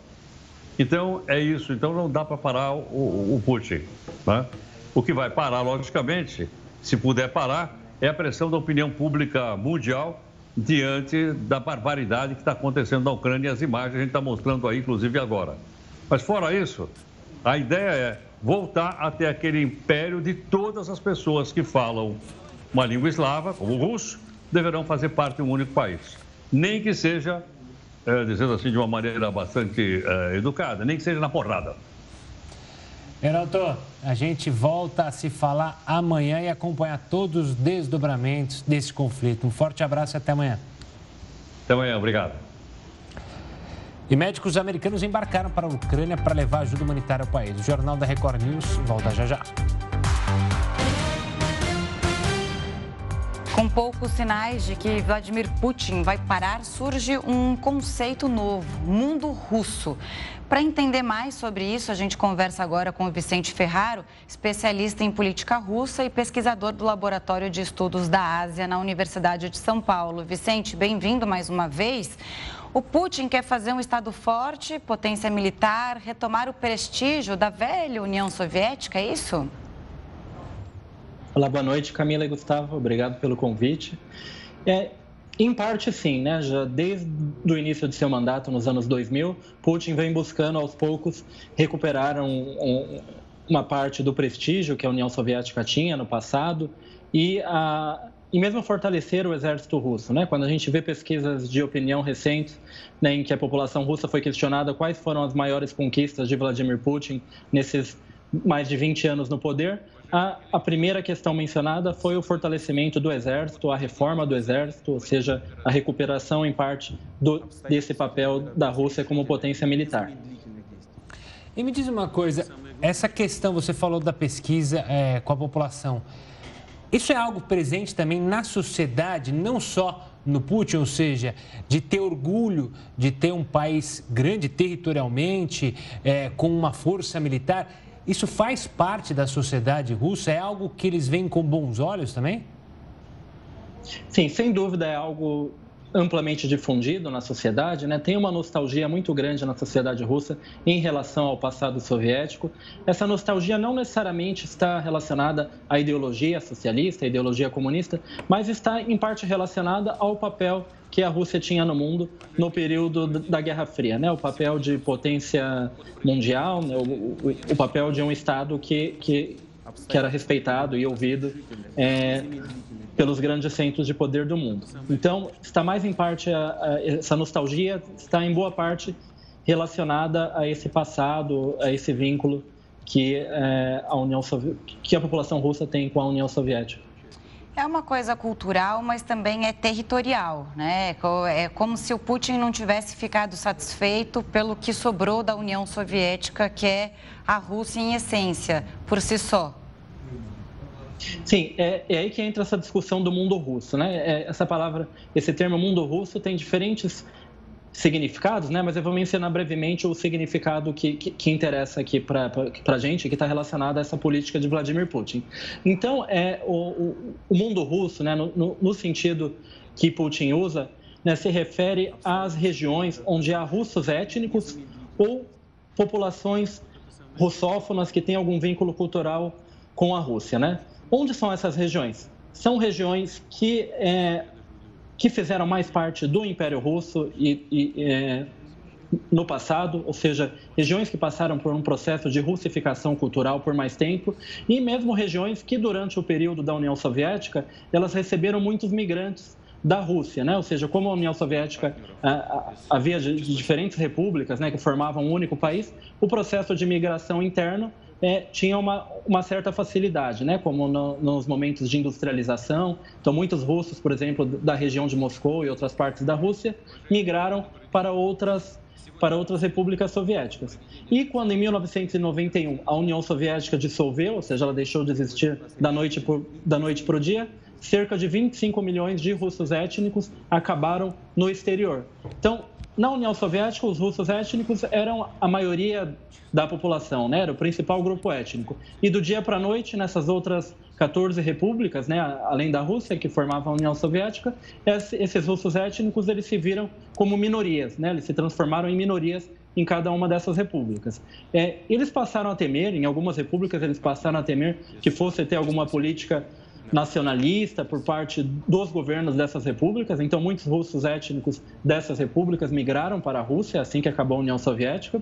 Então, é isso. Então, não dá para parar o, o Putin. Né? O que vai parar, logicamente, se puder parar, é a pressão da opinião pública mundial diante da barbaridade que está acontecendo na Ucrânia as imagens a gente está mostrando aí, inclusive agora. Mas fora isso, a ideia é voltar até aquele império de todas as pessoas que falam uma língua eslava, como o russo, deverão fazer parte de um único país. Nem que seja, é, dizendo assim de uma maneira bastante é, educada, nem que seja na porrada. Renato, a gente volta a se falar amanhã e acompanhar todos os desdobramentos desse conflito. Um forte abraço e até amanhã. Até amanhã, obrigado. E médicos americanos embarcaram para a Ucrânia para levar ajuda humanitária ao país. O Jornal da Record News volta já já. Com poucos sinais de que Vladimir Putin vai parar, surge um conceito novo: mundo russo. Para entender mais sobre isso, a gente conversa agora com o Vicente Ferraro, especialista em política russa e pesquisador do Laboratório de Estudos da Ásia na Universidade de São Paulo. Vicente, bem-vindo mais uma vez. O Putin quer fazer um Estado forte, potência militar, retomar o prestígio da velha União Soviética, é isso? Olá, boa noite, Camila e Gustavo. Obrigado pelo convite. É, em parte, sim, né? Já desde o início de seu mandato, nos anos 2000, Putin vem buscando aos poucos recuperar um, um, uma parte do prestígio que a União Soviética tinha no passado e, a, e mesmo fortalecer o exército russo. Né? Quando a gente vê pesquisas de opinião recentes né, em que a população russa foi questionada quais foram as maiores conquistas de Vladimir Putin nesses mais de 20 anos no poder, a, a, primeira questão mencionada foi o fortalecimento do Exército, a reforma do Exército, ou seja, a recuperação em parte do, desse papel da Rússia como potência militar. E me diz uma coisa, essa questão, você falou da pesquisa é, com a população, isso é algo presente também na sociedade, não só no Putin, ou seja, de ter orgulho de ter um país grande territorialmente, é, com uma força militar isso faz parte da sociedade russa? É algo que eles veem com bons olhos também? Sim, sem dúvida é algo amplamente difundido na sociedade, né? tem uma nostalgia muito grande na sociedade russa em relação ao passado soviético. Essa nostalgia não necessariamente está relacionada à ideologia socialista, à ideologia comunista, mas está em parte relacionada ao papel que a Rússia tinha no mundo no período da Guerra Fria, né? O papel de potência mundial, né? o, o, o, papel de um Estado que, que, que era respeitado e ouvido é, pelos grandes centros de poder do mundo. Então, está mais em parte, a, a, essa nostalgia está em boa parte relacionada a esse passado, a esse vínculo que, é, a, União que a população russa tem com a União Soviética. É uma coisa cultural, mas também é territorial, né? É como se o Putin não tivesse ficado satisfeito pelo que sobrou da União Soviética, que é a Rússia em essência, por si só. Sim, é, é, aí que entra essa discussão do mundo russo, né? É, essa palavra, esse termo mundo russo tem diferentes significados, né? Mas eu vou mencionar brevemente o significado que, que, que interessa aqui para a gente, que está relacionado a essa política de Vladimir Putin. Então, é o, o, mundo russo, né? No, no, no, sentido que Putin usa, né? Se refere às regiões onde há russos étnicos ou populações russófonas que têm algum vínculo cultural com a Rússia, né? Onde são essas regiões? São regiões que, é, que fizeram mais parte do Império Russo e, e é, no passado, ou seja, regiões que passaram por um processo de russificação cultural por mais tempo, e mesmo regiões que durante o período da União Soviética elas receberam muitos migrantes da Rússia, né? Ou seja, como a União Soviética havia diferentes repúblicas, né, que formavam um único país, o processo de migração interno é, tinha uma, uma certa facilidade, né? como no, nos momentos de industrialização. Então, muitos russos, por exemplo, da região de Moscou e outras partes da Rússia, migraram para outras, para outras repúblicas soviéticas. E quando, em 1991, a União Soviética dissolveu, ou seja, ela deixou de existir da noite, para o dia, cerca de 25 milhões de russos étnicos acabaram no exterior. Então, na União Soviética, os russos étnicos eram a maioria da população, né? era o principal grupo étnico. E do dia para a noite, nessas outras 14 repúblicas, né, além da Rússia, que formavam a União Soviética, esses russos étnicos eles se viram como minorias, né? eles se transformaram em minorias em cada uma dessas repúblicas. É, eles passaram a temer, em algumas repúblicas, eles passaram a temer que fosse ter alguma política nacionalista por parte dos governos dessas repúblicas. Então, muitos russos étnicos dessas repúblicas migraram para a Rússia assim que acabou a União Soviética.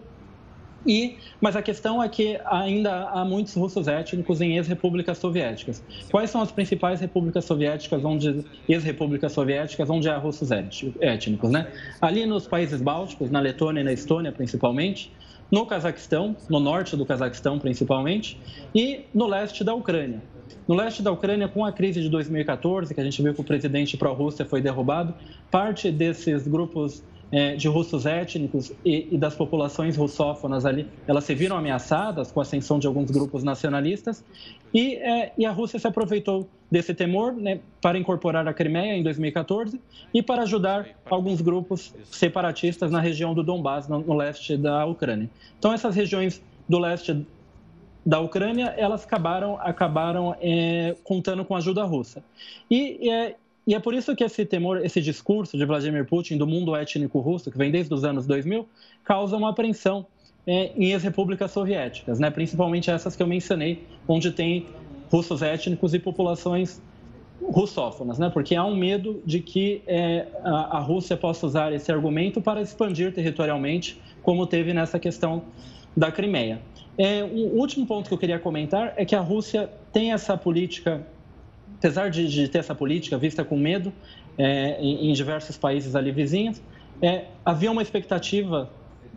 E, mas a questão é que ainda há muitos russos étnicos em ex-repúblicas soviéticas. Quais são as principais repúblicas soviéticas, onde ex-repúblicas soviéticas, onde há russos étnicos, né? Ali nos países bálticos, na Letônia e na Estônia, principalmente, no Cazaquistão, no norte do Cazaquistão, principalmente, e no leste da Ucrânia. No leste da Ucrânia, com a crise de 2014, que a gente viu que o presidente pró-Rússia foi derrubado, parte desses grupos é, de russos étnicos e, das populações russófonas ali, elas se viram ameaçadas com a ascensão de alguns grupos nacionalistas e, é, e a Rússia se aproveitou desse temor né, para incorporar a Crimeia em 2014 e para ajudar alguns grupos separatistas na região do Donbás, no, no leste da Ucrânia. Então, essas regiões do leste da Ucrânia, elas acabaram, acabaram é, contando com a ajuda russa. E é, e é por isso que esse temor, esse discurso de Vladimir Putin do mundo étnico russo, que vem desde os anos 2000, causa uma apreensão é, em ex-repúblicas soviéticas, né? principalmente essas que eu mencionei, onde tem russos étnicos e populações russófonas, né? porque há um medo de que é, a, a Rússia possa usar esse argumento para expandir territorialmente, como teve nessa questão da Crimeia. É, um último ponto que eu queria comentar é que a Rússia tem essa política, apesar de, de ter essa política vista com medo é, em, em, diversos países ali vizinhos, é, havia uma expectativa,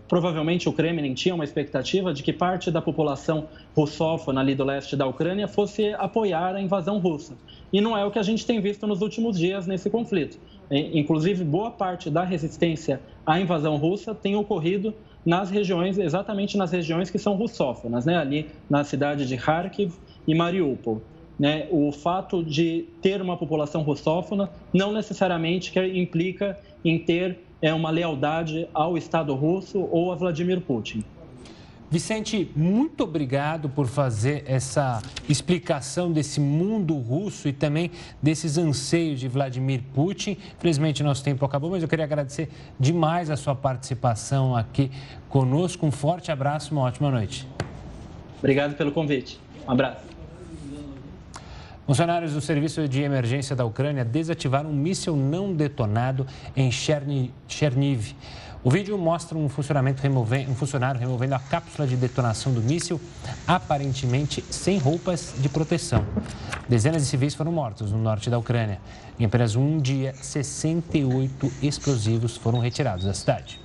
provavelmente o Kremlin tinha uma expectativa de que parte da população russófona ali do leste da Ucrânia fosse apoiar a invasão russa. E não é o que a gente tem visto nos últimos dias nesse conflito. Inclusive, boa parte da resistência à invasão russa tem ocorrido nas regiões, exatamente nas regiões que são russófonas, né? ali na cidade de Kharkiv e Mariupol. Né? O fato de ter uma população russófona não necessariamente implica em ter é, uma lealdade ao Estado russo ou a Vladimir Putin. Vicente, muito obrigado por fazer essa explicação desse mundo russo e também desses anseios de Vladimir Putin. Infelizmente, nosso tempo acabou, mas eu queria agradecer demais a sua participação aqui conosco. Um forte abraço, uma ótima noite. Obrigado pelo convite. Um abraço. Funcionários do Serviço de Emergência da Ucrânia desativaram um míssil não detonado em Cherniv. O vídeo mostra um, um funcionário removendo a cápsula de detonação do míssil, aparentemente sem roupas de proteção. Dezenas de civis foram mortos no norte da Ucrânia. Em apenas um dia, 68 explosivos foram retirados da cidade.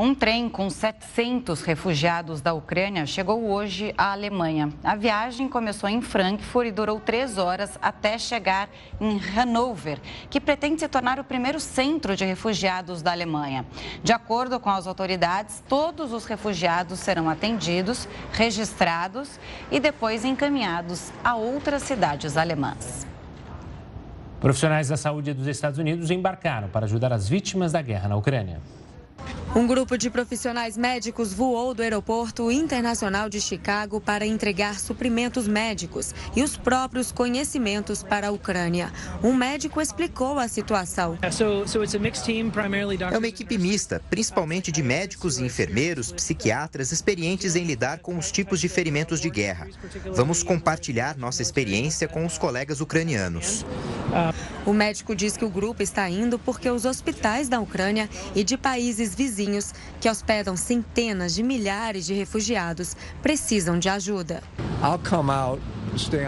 Um trem com 700 refugiados da Ucrânia chegou hoje à Alemanha. A viagem começou em Frankfurt e durou três horas até chegar em Hannover, que pretende se tornar o primeiro centro de refugiados da Alemanha. De acordo com as autoridades, todos os refugiados serão atendidos, registrados e depois encaminhados a outras cidades alemãs. Profissionais da saúde dos Estados Unidos embarcaram para ajudar as vítimas da guerra na Ucrânia. Um grupo de profissionais médicos voou do Aeroporto Internacional de Chicago para entregar suprimentos médicos e os próprios conhecimentos para a Ucrânia. Um médico explicou a situação. É uma equipe mista, principalmente de médicos e enfermeiros, psiquiatras experientes em lidar com os tipos de ferimentos de guerra. Vamos compartilhar nossa experiência com os colegas ucranianos. O médico diz que o grupo está indo porque os hospitais da Ucrânia e de países vizinhos, que hospedam centenas de milhares de refugiados, precisam de ajuda.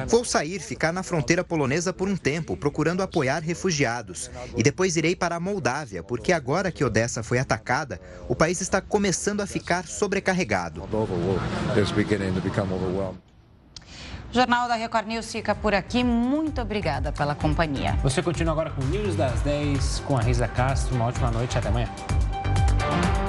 Vou sair, ficar na fronteira polonesa por um tempo, procurando apoiar refugiados. E depois irei para a Moldávia, porque agora que Odessa foi atacada, o país está começando a ficar sobrecarregado. O Jornal da Record News fica por aqui. Muito obrigada pela companhia. Você continua agora com o News das 10 com a Risa Castro. Uma ótima noite e até amanhã. Bye.